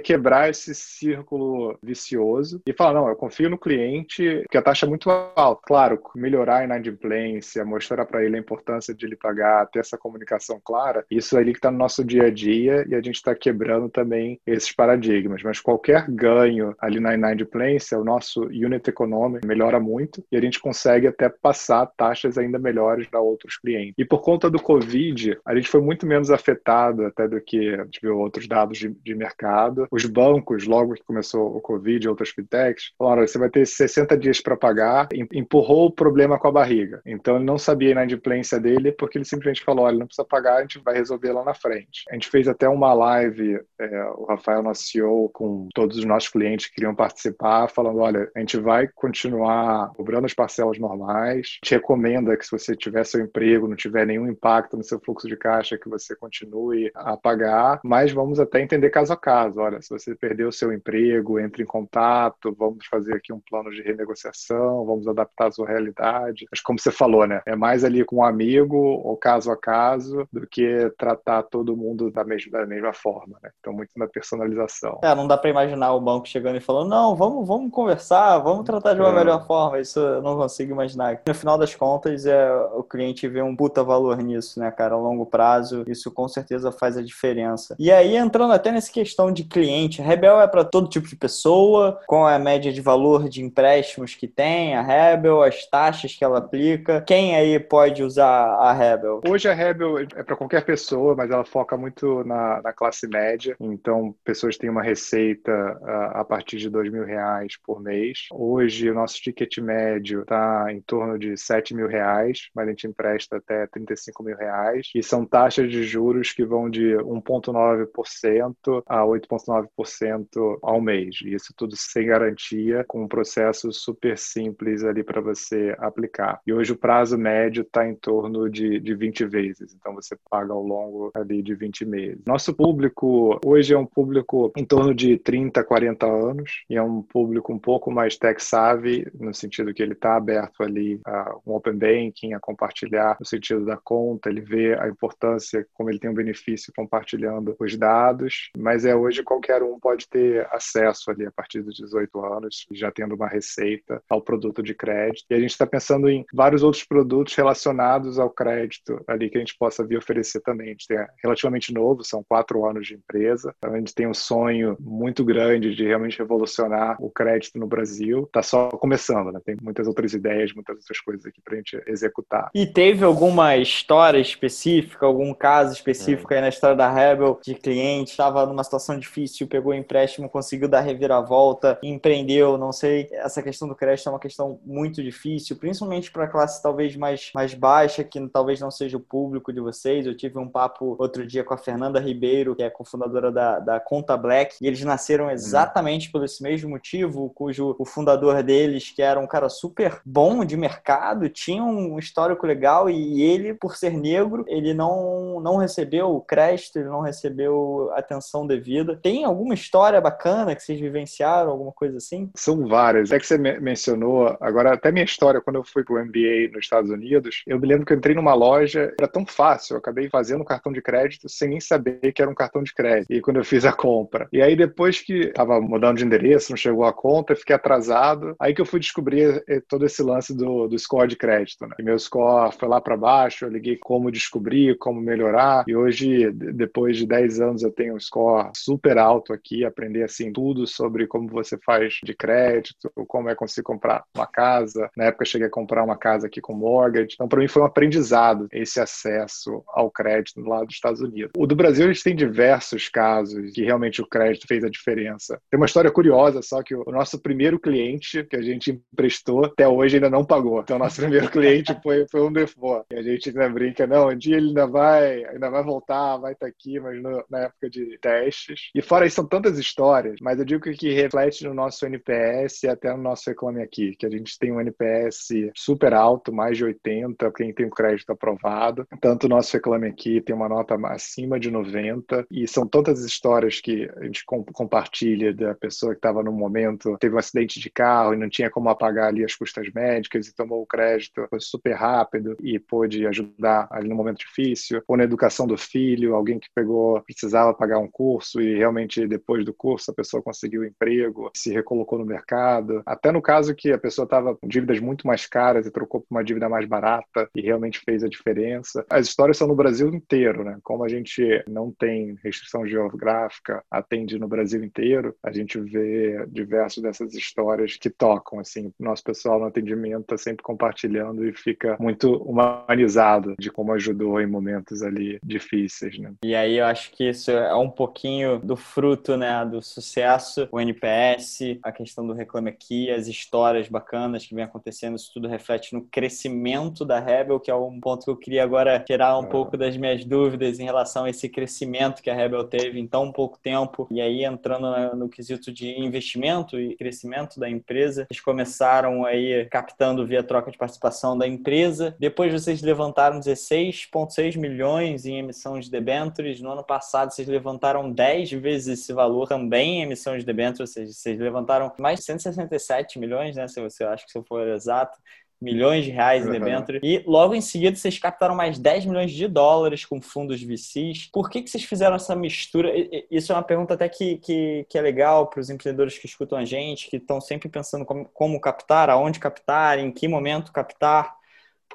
[SPEAKER 1] quebrar esse círculo vicioso e falar, não, eu confio no cliente porque a taxa é muito alta. Claro, melhorar a inadimplência, mostrar para ele a importância de ele pagar, ter essa comunicação clara, isso é ali que está no nosso dia a dia e a gente está quebrando também esses paradigmas. Mas qualquer ganho ali na inadimplência, o nosso unit econômico melhora muito e a gente consegue até passar taxas ainda melhores para outros clientes. E por conta do Covid, a gente foi muito menos afetado até do que a gente viu outros dados de, de mercado. Os bancos, logo que começou o Covid e outras fintechs, falaram: você vai ter 60 dias para pagar, empurrou o problema com a barriga. Então ele não sabia a inadimplência dele porque ele simplesmente falou: olha, não precisa pagar, a gente vai resolver lá na frente. A gente fez até uma live, é, o Rafael, nosso CEO, com todos os nossos clientes que queriam participar, falando: olha, a gente vai continuar cobrando as parcelas normais, te recomenda que se você tiver seu emprego, não tiver nenhum impacto no seu fluxo de caixa, que você continue a pagar, mas vamos até entender caso a caso. Olha, se você perdeu o seu emprego, entre em contato, vamos fazer aqui um plano de renegociação, vamos adaptar a sua realidade. Mas como você falou, né? É mais ali com um amigo ou caso a caso do que tratar todo mundo da mesma, da mesma forma, né? Então, muito na personalização.
[SPEAKER 2] É, não dá para imaginar o banco chegando e falando, não, vamos, vamos conversar, vamos tratar de uma é. melhor forma. Isso eu não consigo imaginar. No final das contas, é, o cliente vê um puta valor nisso, né, cara? A longo prazo, isso com certeza faz a diferença. E aí, entrando até nessa questão de cliente, a Rebel é para todo tipo de pessoa, qual é a média de valor de empréstimos que tem a Rebel, as taxas que ela aplica. Quem aí pode usar a Rebel?
[SPEAKER 1] Hoje a Rebel é para qualquer pessoa, mas ela foca muito na, na classe média. Então, pessoas têm uma receita a, a partir de dois mil reais por mês. Hoje, o nosso ticket médio está em torno de 7 mil reais, mas a gente empresta até 35 mil reais. E são taxas de juros que vão de 1,9% a 8,9% ao mês. Isso tudo sem garantia, com um processo super simples ali para você aplicar. E hoje o prazo médio está em torno de, de 20 vezes, então você paga ao longo ali de 20 meses. Nosso público hoje é um público em torno de 30, 40 anos e é um público um pouco mais tech savvy, no sentido que ele está aberto ali a um open banking, a compartilhar no sentido da conta, ele vê a importância, como ele tem um benefício compartilhando os dados, mas é hoje qualquer um pode ter acesso ali a partir dos 18 anos, já tendo uma receita ao produto de crédito. E a gente está pensando em vários outros produtos relacionados ao crédito ali que a gente possa vir oferecer também. A gente tem relativamente novo, são quatro anos de empresa, então a gente tem um sonho muito grande de realmente revolucionar o crédito no Brasil. Está só começando, né? Tem muitas outras ideias, muitas outras coisas aqui para a gente executar.
[SPEAKER 2] E teve alguma história específica, algum caso específico é. aí na história da Rebel de cliente estava numa situação difícil, pegou o empréstimo, conseguiu dar reviravolta, empreendeu, não sei. Essa questão do crédito é uma questão muito difícil, principalmente para a classe talvez mais, mais baixa, que talvez não seja o público de vocês. Eu tive um papo outro dia com a Fernanda Ribeiro, que é cofundadora da, da Conta Black, e eles nasceram uhum. exatamente por esse mesmo motivo, cujo o fundador deles, que era um cara super bom de mercado, tinha um histórico legal e ele, por ser negro, ele não, não recebeu crédito, ele não recebeu atenção devida. Tem alguma história bacana que vocês vivenciaram, alguma coisa assim?
[SPEAKER 1] São várias. É que você mencionou, agora até minha história, quando eu fui para o MBA nos Estados Unidos, eu me lembro que eu entrei numa loja, era tão fácil, eu acabei fazendo cartão de crédito sem nem saber que era um cartão de crédito. E quando eu fiz a compra. E aí depois que estava mudando de endereço, não chegou a conta, fiquei atrasado. Aí que eu fui descobrir eh, todo esse lance do, do score de crédito. Né? E meu score foi lá para baixo, eu liguei como descobrir, como melhorar. E hoje, depois de 10 anos, eu tenho um score super alto aqui, aprender assim tudo sobre como você faz de crédito, como é conseguir comprar uma casa. Na época, cheguei a comprar uma casa aqui com mortgage. Então, para mim, foi um aprendizado esse acesso ao crédito lá dos Estados Unidos. O do Brasil, a gente tem diversos casos que realmente o crédito fez a diferença. Tem uma história curiosa, só que o nosso primeiro cliente que a gente emprestou até hoje ainda não pagou. Então, nosso primeiro cliente foi, foi um default. E a gente ainda brinca, não, um dia ele ainda vai, ainda vai voltar, vai estar aqui, mas no, na época de testes. E fora isso, são tantas histórias, mas eu digo que, que reflete no nosso NPS e até no nosso Reclame Aqui, que a gente tem um NPS super alto, mais de 80, quem tem o crédito aprovado. Tanto o nosso Reclame Aqui tem uma nota acima de 90, e são tantas histórias que a gente compartilha da pessoa que estava no momento, teve um acidente de carro e não tinha como apagar ali as custas médicas e tomou o crédito, foi super rápido e pôde ajudar ali no momento difícil, ou na educação do filho, alguém que pegou, precisava pagar um curso e realmente depois do curso a pessoa conseguiu emprego, se recolocou no mercado, até no caso que a pessoa estava com dívidas muito mais caras e trocou por uma dívida mais barata e realmente fez a diferença. As histórias são no Brasil inteiro, né? Como a gente não tem restrição geográfica, atende no Brasil inteiro, a gente vê diversas dessas histórias que tocam, assim, nosso pessoal no atendimento está sempre compartilhando e fica muito humanizado de como ajudou em momentos ali difíceis, né?
[SPEAKER 2] E aí eu acho que isso é um pouquinho do fruto, né, do sucesso, o NPS, a questão do Reclame Aqui, as histórias bacanas que vem acontecendo, isso tudo reflete no crescimento da Rebel, que é um ponto que eu queria agora tirar um ah. pouco das minhas dúvidas em relação a esse crescimento que a Rebel teve em tão pouco tempo. E aí, entrando no quesito de investimento e crescimento da empresa, eles começaram aí captando via troca de participação da empresa. Depois vocês levantaram 16,6 milhões em emissão de debêntures. No ano passado, vocês levantaram 10 vezes esse valor também em emissão de debêntures, ou seja, vocês levantaram mais de 167 milhões, né? Se você acha que se eu for exato milhões de reais em debênture. E logo em seguida vocês captaram mais 10 milhões de dólares com fundos VCs. Por que, que vocês fizeram essa mistura? Isso é uma pergunta até que, que, que é legal para os empreendedores que escutam a gente, que estão sempre pensando como, como captar, aonde captar, em que momento captar.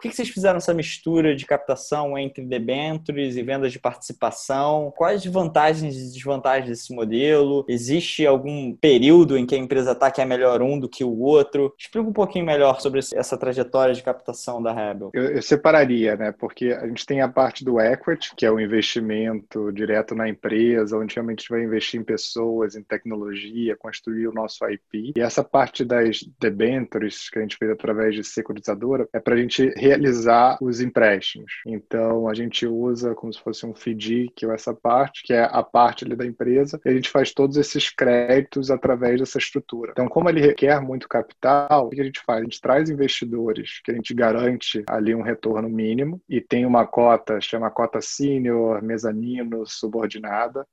[SPEAKER 2] Que vocês fizeram essa mistura de captação entre debêntures e vendas de participação? Quais vantagens e desvantagens desse modelo? Existe algum período em que a empresa está que é melhor um do que o outro? Explica um pouquinho melhor sobre essa trajetória de captação da Rebel.
[SPEAKER 1] Eu, eu separaria, né? Porque a gente tem a parte do equity, que é o investimento direto na empresa, onde realmente a gente vai investir em pessoas, em tecnologia, construir o nosso IP. E essa parte das debêntures que a gente fez através de securitizadora é para a gente realizar os empréstimos. Então, a gente usa como se fosse um FDIC, é essa parte, que é a parte da empresa, e a gente faz todos esses créditos através dessa estrutura. Então, como ele requer muito capital, o que a gente faz? A gente traz investidores que a gente garante ali um retorno mínimo e tem uma cota, chama cota sênior, mezanino, subordinada,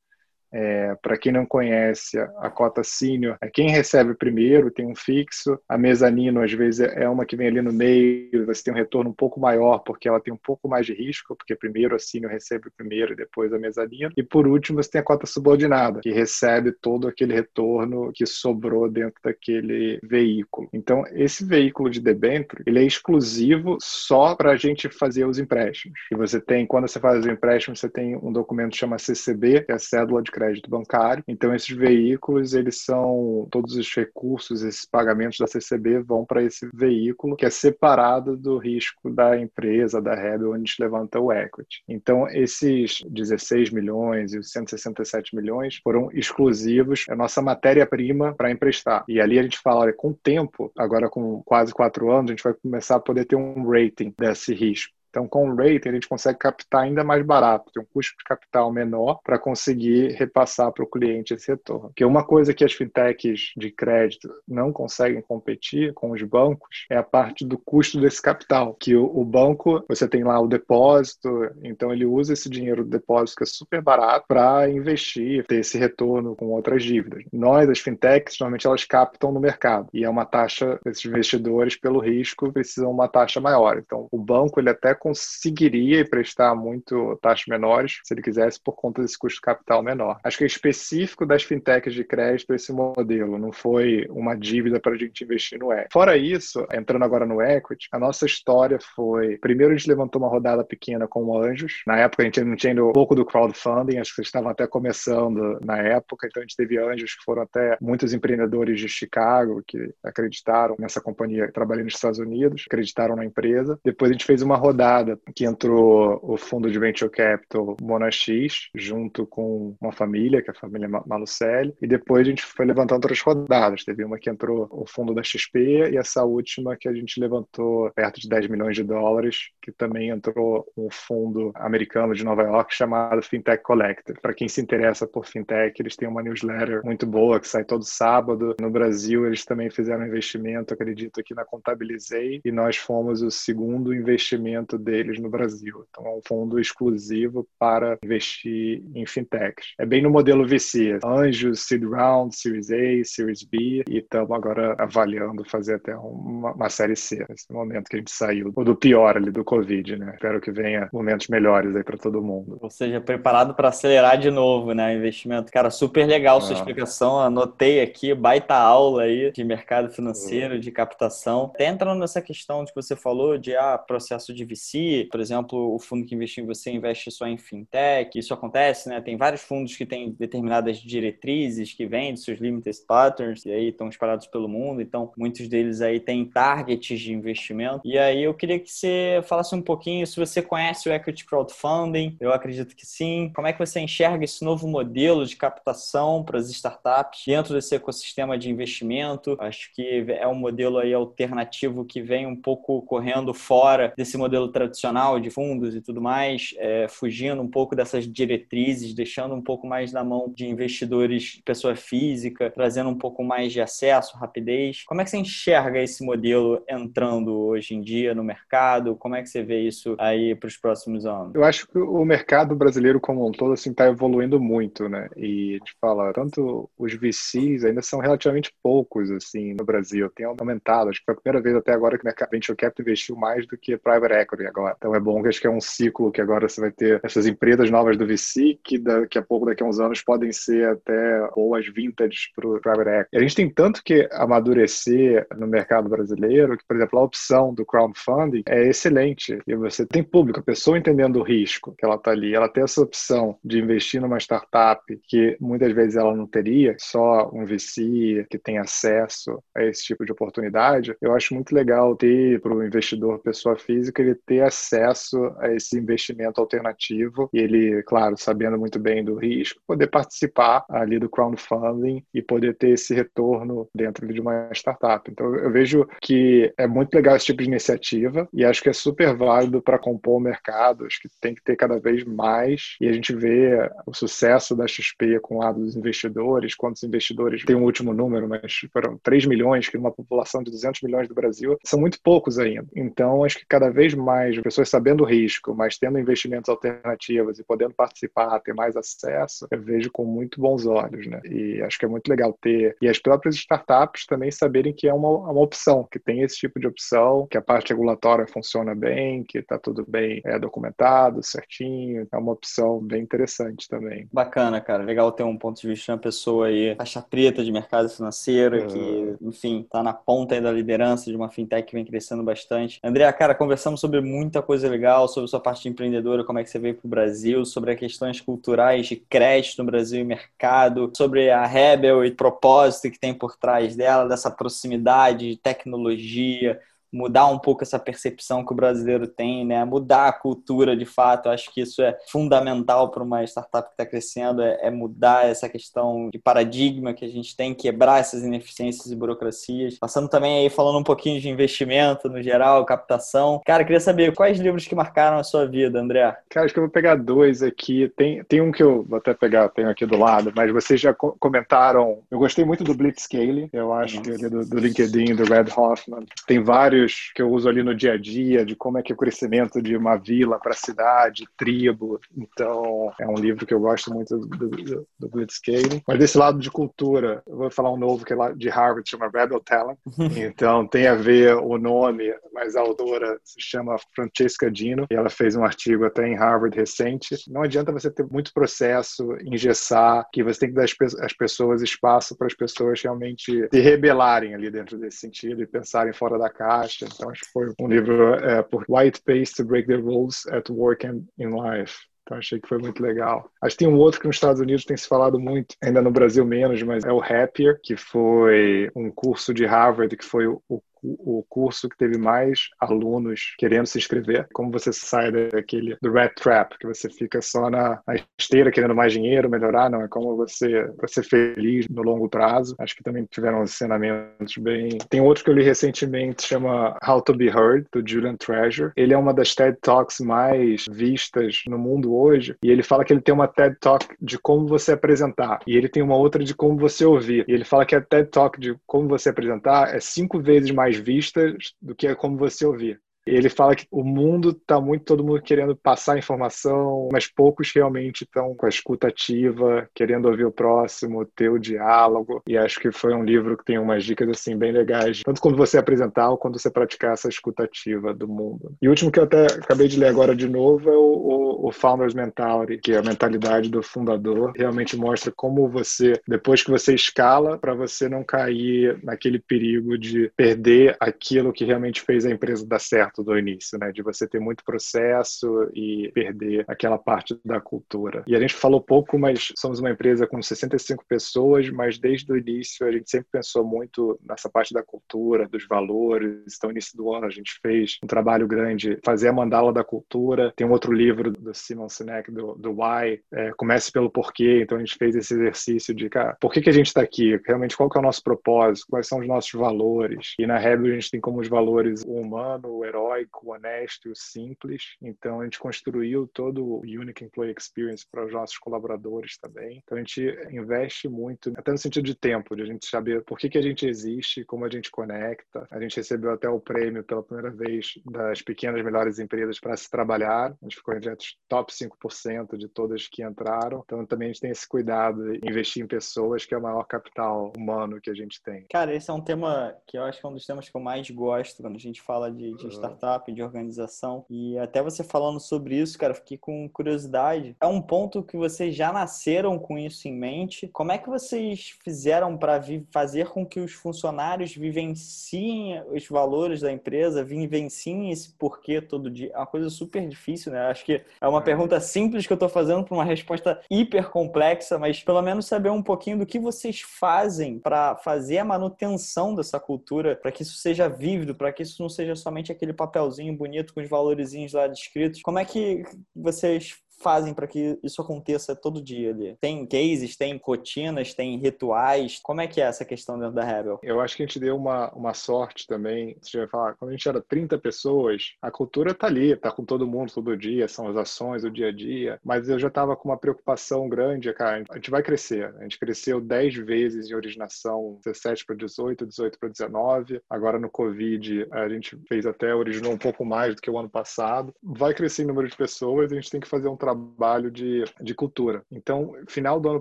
[SPEAKER 1] é, Para quem não conhece, a cota sênior é quem recebe primeiro, tem um fixo. A mezanino, às vezes, é uma que vem ali no meio, você tem um retorno um pouco maior, porque ela tem um pouco mais de risco, porque primeiro a sênior recebe primeiro e depois a mezanino. E por último, você tem a cota subordinada, que recebe todo aquele retorno que sobrou dentro daquele veículo. Então, esse veículo de debênture, ele é exclusivo só para a gente fazer os empréstimos. E você tem, quando você faz o empréstimo, você tem um documento que chama CCB, que é a cédula de crédito bancário. Então, esses veículos, eles são, todos os recursos, esses pagamentos da CCB vão para esse veículo que é separado do risco da empresa, da REB, onde gente levanta o equity. Então, esses 16 milhões e os 167 milhões foram exclusivos, a nossa matéria-prima para emprestar. E ali a gente fala, olha, com o tempo, agora com quase quatro anos, a gente vai começar a poder ter um rating desse risco. Então, com o rating, a gente consegue captar ainda mais barato, tem um custo de capital menor para conseguir repassar para o cliente esse retorno. Porque uma coisa que as fintechs de crédito não conseguem competir com os bancos é a parte do custo desse capital, que o, o banco, você tem lá o depósito, então ele usa esse dinheiro do depósito, que é super barato, para investir, ter esse retorno com outras dívidas. Nós, as fintechs, normalmente elas captam no mercado, e é uma taxa, esses investidores, pelo risco, precisam uma taxa maior. Então, o banco, ele até conseguiria prestar muito taxas menores se ele quisesse por conta desse custo de capital menor. Acho que é específico das fintechs de crédito esse modelo, não foi uma dívida para a gente investir no equity. Fora isso, entrando agora no equity, a nossa história foi, primeiro a gente levantou uma rodada pequena com o Anjos, na época a gente não tinha um pouco do crowdfunding, acho que eles estavam até começando na época, então a gente teve Anjos que foram até muitos empreendedores de Chicago que acreditaram nessa companhia trabalhando nos Estados Unidos, acreditaram na empresa. Depois a gente fez uma rodada rodada que entrou o fundo de venture capital Monax, junto com uma família, que é a família Malucelli, e depois a gente foi levantando outras rodadas. Teve uma que entrou o fundo da XP e essa última que a gente levantou perto de 10 milhões de dólares, que também entrou um fundo americano de Nova York chamado Fintech Collective. Para quem se interessa por fintech, eles têm uma newsletter muito boa que sai todo sábado. No Brasil, eles também fizeram um investimento, acredito, aqui na Contabilizei, e nós fomos o segundo investimento deles no Brasil. Então, é um fundo exclusivo para investir em fintechs. É bem no modelo VC, anjos, seed round, Series A, Series B, e estamos agora avaliando fazer até uma, uma, série C, nesse momento que a gente saiu do pior ali do Covid, né? Espero que venha momentos melhores aí para todo mundo.
[SPEAKER 2] Ou seja, preparado para acelerar de novo, né? Investimento. Cara, super legal sua ah. explicação. Anotei aqui, baita aula aí de mercado financeiro, de captação. Até entrando nessa questão de que você falou de ah, processo de VC, por exemplo, o fundo que investiu em você investe só em fintech, isso acontece, né? Tem vários fundos que têm determinadas diretrizes que vêm de seus limited patterns e aí estão espalhados pelo mundo, então muitos deles aí têm targets de investimento. E aí eu queria que você falasse um pouquinho se você conhece o equity crowdfunding, eu acredito que sim. Como é que você enxerga esse novo modelo de captação para as startups dentro desse ecossistema de investimento? Acho que é um modelo aí alternativo que vem um pouco correndo fora desse modelo tradicional de fundos e tudo mais, é, fugindo um pouco dessas diretrizes, deixando um pouco mais na mão de investidores, pessoa física, trazendo um pouco mais de acesso, rapidez. Como é que você enxerga esse modelo entrando hoje em dia no mercado? Como é que você vê isso aí para os próximos anos?
[SPEAKER 1] Eu acho que o mercado brasileiro como um todo assim está evoluindo muito, né? E gente fala tanto os VCs ainda são relativamente poucos assim no Brasil, tem aumentado. Acho que foi a primeira vez até agora que o venture capital investiu mais do que private equity agora. Então é bom que acho que é um ciclo que agora você vai ter essas empresas novas do VC que daqui a pouco, daqui a uns anos, podem ser até boas vintage para o private equity. A gente tem tanto que amadurecer no mercado brasileiro que, por exemplo, a opção do crowdfunding é excelente. E você tem público, a pessoa entendendo o risco que ela está ali, ela tem essa opção de investir numa startup que muitas vezes ela não teria, só um VC que tem acesso a esse tipo de oportunidade. Eu acho muito legal ter para o investidor pessoa física ele ter acesso a esse investimento alternativo e ele, claro, sabendo muito bem do risco, poder participar ali do crowdfunding e poder ter esse retorno dentro de uma startup. Então, eu vejo que é muito legal esse tipo de iniciativa e acho que é super válido para compor o mercado. Acho que tem que ter cada vez mais e a gente vê o sucesso da XP com o lado dos investidores. Quantos investidores tem um último número, mas foram 3 milhões, que numa população de 200 milhões do Brasil, são muito poucos ainda. Então, acho que cada vez mais pessoas sabendo o risco, mas tendo investimentos alternativos e podendo participar, ter mais acesso, eu vejo com muito bons olhos, né? E acho que é muito legal ter. E as próprias startups também saberem que é uma, uma opção, que tem esse tipo de opção, que a parte regulatória funciona bem, que está tudo bem é, documentado, certinho. É uma opção bem interessante também.
[SPEAKER 2] Bacana, cara. Legal ter um ponto de vista de uma pessoa aí, faixa preta de mercado financeiro, que, enfim, está na ponta da liderança de uma fintech que vem crescendo bastante. André, cara, conversamos sobre muita coisa legal sobre sua parte empreendedora, como é que você veio para o Brasil, sobre as questões culturais de crédito no Brasil e mercado, sobre a Rebel e propósito que tem por trás dela, dessa proximidade de tecnologia, mudar um pouco essa percepção que o brasileiro tem, né? Mudar a cultura de fato. Eu acho que isso é fundamental para uma startup que está crescendo, é, é, mudar essa questão de paradigma que a gente tem, quebrar essas ineficiências e burocracias. Passando também aí falando um pouquinho de investimento no geral, captação. Cara, queria saber quais livros que marcaram a sua vida, André?
[SPEAKER 1] Cara, acho que eu vou pegar dois aqui. Tem, tem um que eu vou até pegar, tenho aqui do lado, mas vocês já comentaram. Eu gostei muito do Blitzscaling, eu acho Nossa. do, do LinkedIn, do Red Hoffman. Tem vários que eu uso ali no dia a dia, de como é que é o crescimento de uma vila para cidade, tribo. Então, é um livro que eu gosto muito do, do, do Blitzscaling. Mas desse lado de cultura, eu vou falar um novo que é lá de Harvard, chama Rebel Talent. *laughs* Então, tem a ver o nome, mas a autora se chama Francesca Dino, e ela fez um artigo até em Harvard recente. Não adianta você ter muito processo, engessar, que você tem que dar às pessoas espaço para as pessoas realmente se rebelarem ali dentro desse sentido e pensarem fora da caixa então, acho que foi um livro é, por White Pace to Break the Rules at Work and in Life. Então achei que foi muito legal. Acho que tem um outro que nos Estados Unidos tem se falado muito, ainda no Brasil menos, mas é o Happier, que foi um curso de Harvard que foi o o curso que teve mais alunos querendo se inscrever. Como você sai daquele do rat trap, que você fica só na, na esteira querendo mais dinheiro, melhorar, não, é como você, ser feliz no longo prazo. Acho que também tiveram ensinamentos bem. Tem outro que eu li recentemente, chama How to Be Heard, do Julian Treasure. Ele é uma das TED Talks mais vistas no mundo hoje, e ele fala que ele tem uma TED Talk de como você apresentar, e ele tem uma outra de como você ouvir. E ele fala que a TED Talk de como você apresentar é cinco vezes mais mais vistas do que é como você ouvir. Ele fala que o mundo está muito, todo mundo querendo passar informação, mas poucos realmente estão com a escuta ativa, querendo ouvir o próximo, ter o diálogo. E acho que foi um livro que tem umas dicas assim bem legais, tanto quando você apresentar ou quando você praticar essa escuta ativa do mundo. E o último que eu até acabei de ler agora de novo é o, o, o Founder's Mentality, que é a mentalidade do fundador. Realmente mostra como você, depois que você escala, para você não cair naquele perigo de perder aquilo que realmente fez a empresa dar certo do início, né? De você ter muito processo e perder aquela parte da cultura. E a gente falou pouco, mas somos uma empresa com 65 pessoas, mas desde o início a gente sempre pensou muito nessa parte da cultura, dos valores. Então, no início do ano a gente fez um trabalho grande, fazer a mandala da cultura. Tem um outro livro do Simon Sinek, do, do Why, é, Comece pelo Porquê. Então, a gente fez esse exercício de, cara, por que, que a gente está aqui? Realmente, qual que é o nosso propósito? Quais são os nossos valores? E na Rebel a gente tem como os valores o humano, o herói, heróico, honesto, simples. Então a gente construiu todo o Unique Employee Experience para os nossos colaboradores também. Então a gente investe muito, até no sentido de tempo, de a gente saber por que, que a gente existe, como a gente conecta. A gente recebeu até o prêmio pela primeira vez das pequenas melhores empresas para se trabalhar. A gente ficou entre os top 5% de todas que entraram. Então também a gente tem esse cuidado de investir em pessoas, que é o maior capital humano que a gente tem.
[SPEAKER 2] Cara, esse é um tema que eu acho que é um dos temas que eu mais gosto quando a gente fala de, de startup, de organização. E até você falando sobre isso, cara, fiquei com curiosidade. É um ponto que vocês já nasceram com isso em mente. Como é que vocês fizeram para fazer com que os funcionários vivenciem os valores da empresa, vivenciem esse porquê todo dia? É uma coisa super difícil, né? Acho que é uma pergunta simples que eu estou fazendo para uma resposta hiper complexa, mas pelo menos saber um pouquinho do que vocês fazem para fazer a manutenção dessa cultura, para que isso seja vívido, para que isso não seja somente aquele papelzinho bonito com os valorizinhos lá descritos. Como é que vocês fazem para que isso aconteça todo dia ali? Tem cases, tem rotinas, tem rituais? Como é que é essa questão dentro da Rebel?
[SPEAKER 1] Eu acho que a gente deu uma, uma sorte também. Você vai falar, quando a gente era 30 pessoas, a cultura tá ali, tá com todo mundo todo dia, são as ações, o dia a dia. Mas eu já tava com uma preocupação grande, cara. A gente vai crescer. A gente cresceu 10 vezes em originação, 17 para 18, 18 para 19. Agora no Covid, a gente fez até, originou um pouco mais do que o ano passado. Vai crescer em número de pessoas, a gente tem que fazer um trabalho trabalho de, de cultura. Então, final do ano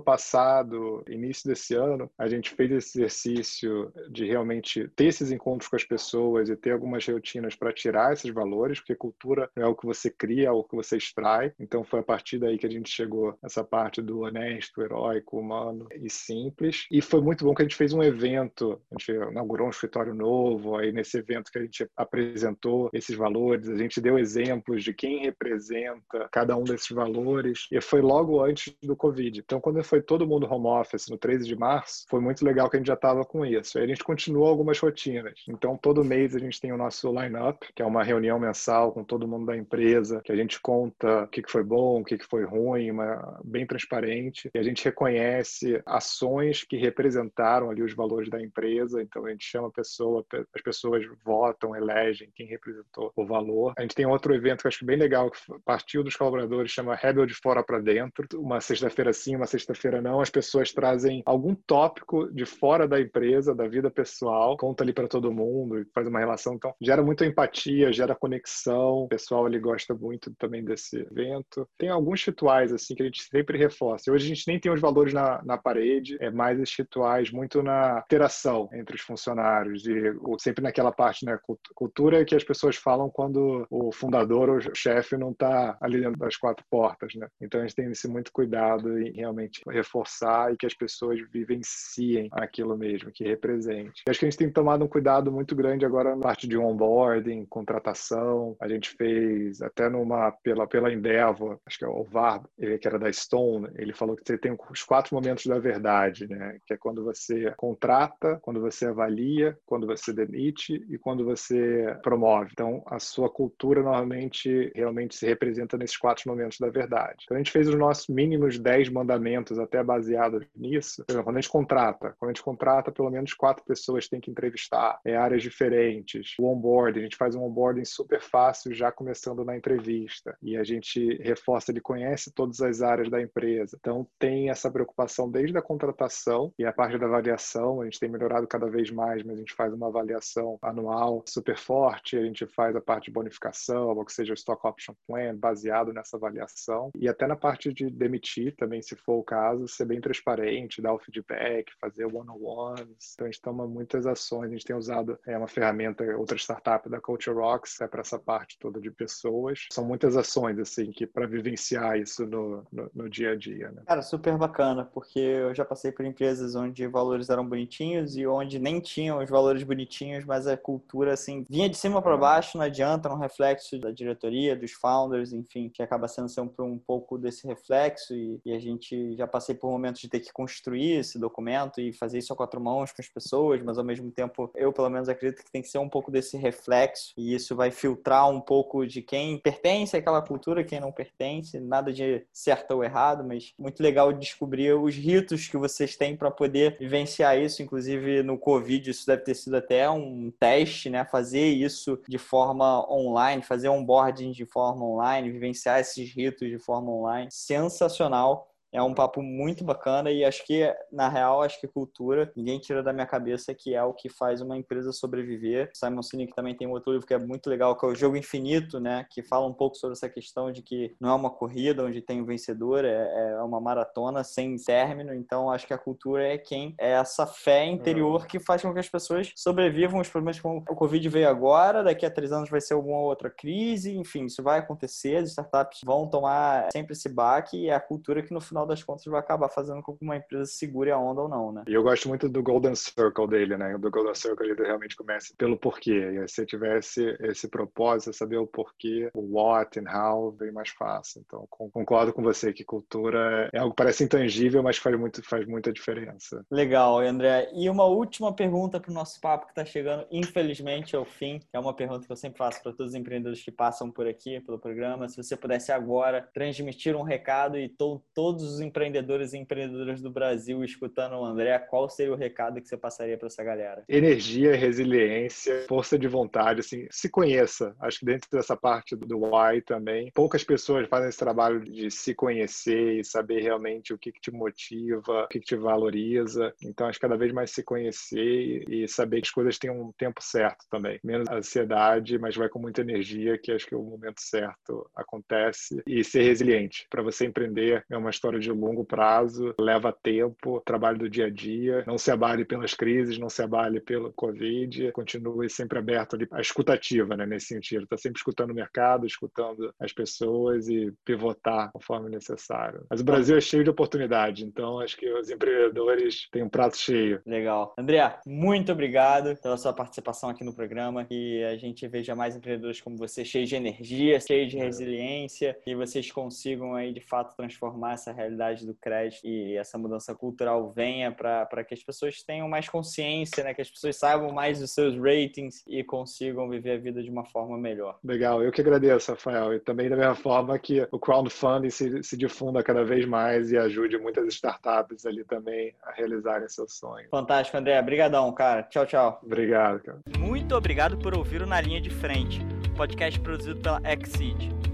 [SPEAKER 1] passado, início desse ano, a gente fez esse exercício de realmente ter esses encontros com as pessoas e ter algumas rotinas para tirar esses valores, porque cultura é o que você cria, é o que você extrai. Então, foi a partir daí que a gente chegou nessa parte do honesto, heróico, humano e simples. E foi muito bom que a gente fez um evento, a gente inaugurou um escritório novo, aí nesse evento que a gente apresentou esses valores, a gente deu exemplos de quem representa cada um desses valores, e foi logo antes do Covid. Então, quando foi todo mundo home office no 13 de março, foi muito legal que a gente já estava com isso. Aí a gente continuou algumas rotinas. Então, todo mês a gente tem o nosso line-up, que é uma reunião mensal com todo mundo da empresa, que a gente conta o que foi bom, o que foi ruim, uma, bem transparente, e a gente reconhece ações que representaram ali os valores da empresa. Então, a gente chama a pessoa, as pessoas votam, elegem quem representou o valor. A gente tem outro evento que eu acho bem legal, que partiu dos colaboradores, chama Rebel de Fora para Dentro. Uma sexta-feira sim, uma sexta-feira não. As pessoas trazem algum tópico de fora da empresa, da vida pessoal, conta ali para todo mundo faz uma relação. Então, gera muita empatia, gera conexão. O pessoal ali gosta muito também desse evento. Tem alguns rituais, assim, que a gente sempre reforça. Hoje a gente nem tem os valores na, na parede, é mais esses rituais muito na interação entre os funcionários e sempre naquela parte, né, cultura que as pessoas falam quando o fundador ou o chefe não está ali dentro das quatro portas, né? Então a gente tem esse muito cuidado em realmente reforçar e que as pessoas vivenciem aquilo mesmo, que represente. Acho que a gente tem tomado um cuidado muito grande agora na parte de onboarding, contratação. A gente fez até numa pela pela Endeavor, acho que é o VAR, que era da Stone, ele falou que você tem os quatro momentos da verdade, né? Que é quando você contrata, quando você avalia, quando você demite e quando você promove. Então, a sua cultura normalmente realmente se representa nesses quatro momentos da verdade. Então, a gente fez os nossos mínimos dez mandamentos até baseados nisso. Por exemplo, quando a gente contrata, quando a gente contrata, pelo menos quatro pessoas tem que entrevistar, é áreas diferentes. O onboarding, a gente faz um onboarding super fácil já começando na entrevista. E a gente reforça, ele conhece todas as áreas da empresa. Então, tem essa preocupação desde a contratação e a parte da avaliação. A gente tem melhorado cada vez mais, mas a gente faz uma avaliação anual super forte. A gente faz a parte de bonificação, ou que seja o Stock Option Plan, baseado nessa avaliação. E até na parte de demitir também, se for o caso, ser bem transparente, dar o feedback, fazer one-on-ones. Então, a gente toma muitas ações. A gente tem usado é, uma ferramenta, outra startup da Culture Rocks, é para essa parte toda de pessoas. São muitas ações, assim, que para vivenciar isso no, no, no, dia a dia. Né?
[SPEAKER 2] Cara, super bacana, porque eu já passei por empresas onde valores eram bonitinhos e onde nem tinham os valores bonitinhos, mas a cultura, assim, vinha de cima para baixo, não adianta, um reflexo da diretoria, dos founders, enfim, que acaba sendo sempre um pouco desse reflexo e, e, a gente já passei por momentos de ter que construir esse documento e fazer isso a quatro mãos com as pessoas, mas ao mesmo tempo eu pelo menos acredito que tem que ser um pouco desse reflexo e isso vai filtrar um pouco de quem pertence àquela cultura, quem não pertence, nada de certo ou errado, mas muito legal descobrir os ritos que vocês têm para poder vivenciar isso, inclusive no Covid, isso deve ter sido até um teste, né? Fazer isso de forma online, fazer onboarding de forma online, vivenciar esses ritos de forma online. Sensacional. É um papo muito bacana e acho que, na real, acho que cultura, ninguém tira da minha cabeça que é o que faz uma empresa sobreviver. Simon Sinek também tem um outro livro que é muito legal, que é o Jogo Infinito, né? Que fala um pouco sobre essa questão de que não é uma corrida onde tem um vencedor, é, é uma maratona sem término. Então, acho que a cultura é quem é essa fé interior que faz com que as pessoas sobrevivam os problemas como o Covid veio agora, daqui a três anos vai ser alguma outra crise, enfim, isso vai acontecer, as startups vão tomar sempre esse baque e é a cultura que no final final das contas vai acabar fazendo com que uma empresa segure a onda ou não, né?
[SPEAKER 1] E eu gosto muito do Golden Circle dele, né? Do Golden Circle ele realmente começa pelo porquê. E se tivesse esse propósito, saber o porquê, o what and how, vem mais fácil. Então, concordo com você que cultura é algo que parece intangível, mas faz, muito, faz muita diferença.
[SPEAKER 2] Legal, André. E uma última pergunta para o nosso papo que está chegando, infelizmente, ao fim. É uma pergunta que eu sempre faço para todos os empreendedores que passam por aqui, pelo programa. Se você pudesse agora transmitir um recado e to todos os empreendedores e empreendedoras do Brasil escutando o André, qual seria o recado que você passaria para essa galera?
[SPEAKER 1] Energia, resiliência, força de vontade, assim, se conheça. Acho que dentro dessa parte do why também, poucas pessoas fazem esse trabalho de se conhecer e saber realmente o que, que te motiva, o que, que te valoriza. Então, acho que cada vez mais se conhecer e saber que as coisas têm um tempo certo também. Menos ansiedade, mas vai com muita energia, que acho que o momento certo acontece. E ser resiliente. Para você empreender, é uma história de longo prazo, leva tempo, trabalho do dia a dia. Não se abale pelas crises, não se abale pelo Covid. Continue sempre aberto ali, a escutativa, né, nesse sentido. Está sempre escutando o mercado, escutando as pessoas e pivotar conforme necessário. Mas o Brasil é cheio de oportunidade, então acho que os empreendedores têm um prato cheio.
[SPEAKER 2] Legal. André, muito obrigado pela sua participação aqui no programa e a gente veja mais empreendedores como você, cheios de energia, cheios de é. resiliência e vocês consigam aí de fato transformar essa realidade do crédito e essa mudança cultural venha para que as pessoas tenham mais consciência, né? que as pessoas saibam mais dos seus ratings e consigam viver a vida de uma forma melhor.
[SPEAKER 1] Legal, eu que agradeço, Rafael, e também da mesma forma que o crowdfunding se, se difunda cada vez mais e ajude muitas startups ali também a realizarem seus sonhos.
[SPEAKER 2] Fantástico, André. Obrigadão, cara. Tchau, tchau.
[SPEAKER 1] Obrigado, cara.
[SPEAKER 2] Muito obrigado por ouvir o Na Linha de Frente, podcast produzido pela Exceed.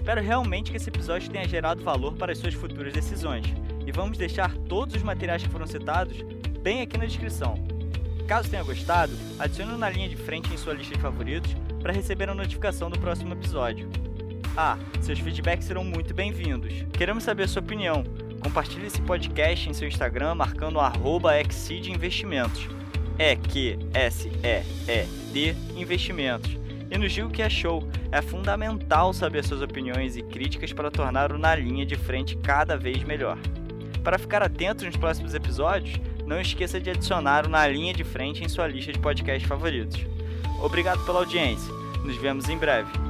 [SPEAKER 2] Espero realmente que esse episódio tenha gerado valor para as suas futuras decisões. E vamos deixar todos os materiais que foram citados bem aqui na descrição. Caso tenha gostado, adicione na linha de frente em sua lista de favoritos para receber a notificação do próximo episódio. Ah, seus feedbacks serão muito bem-vindos. Queremos saber a sua opinião. Compartilhe esse podcast em seu Instagram marcando arroba Investimentos. É que S-E-E-D Investimentos e nos diga o que achou. É fundamental saber suas opiniões e críticas para tornar o Na Linha de Frente cada vez melhor. Para ficar atento nos próximos episódios, não esqueça de adicionar o Na Linha de Frente em sua lista de podcasts favoritos. Obrigado pela audiência. Nos vemos em breve.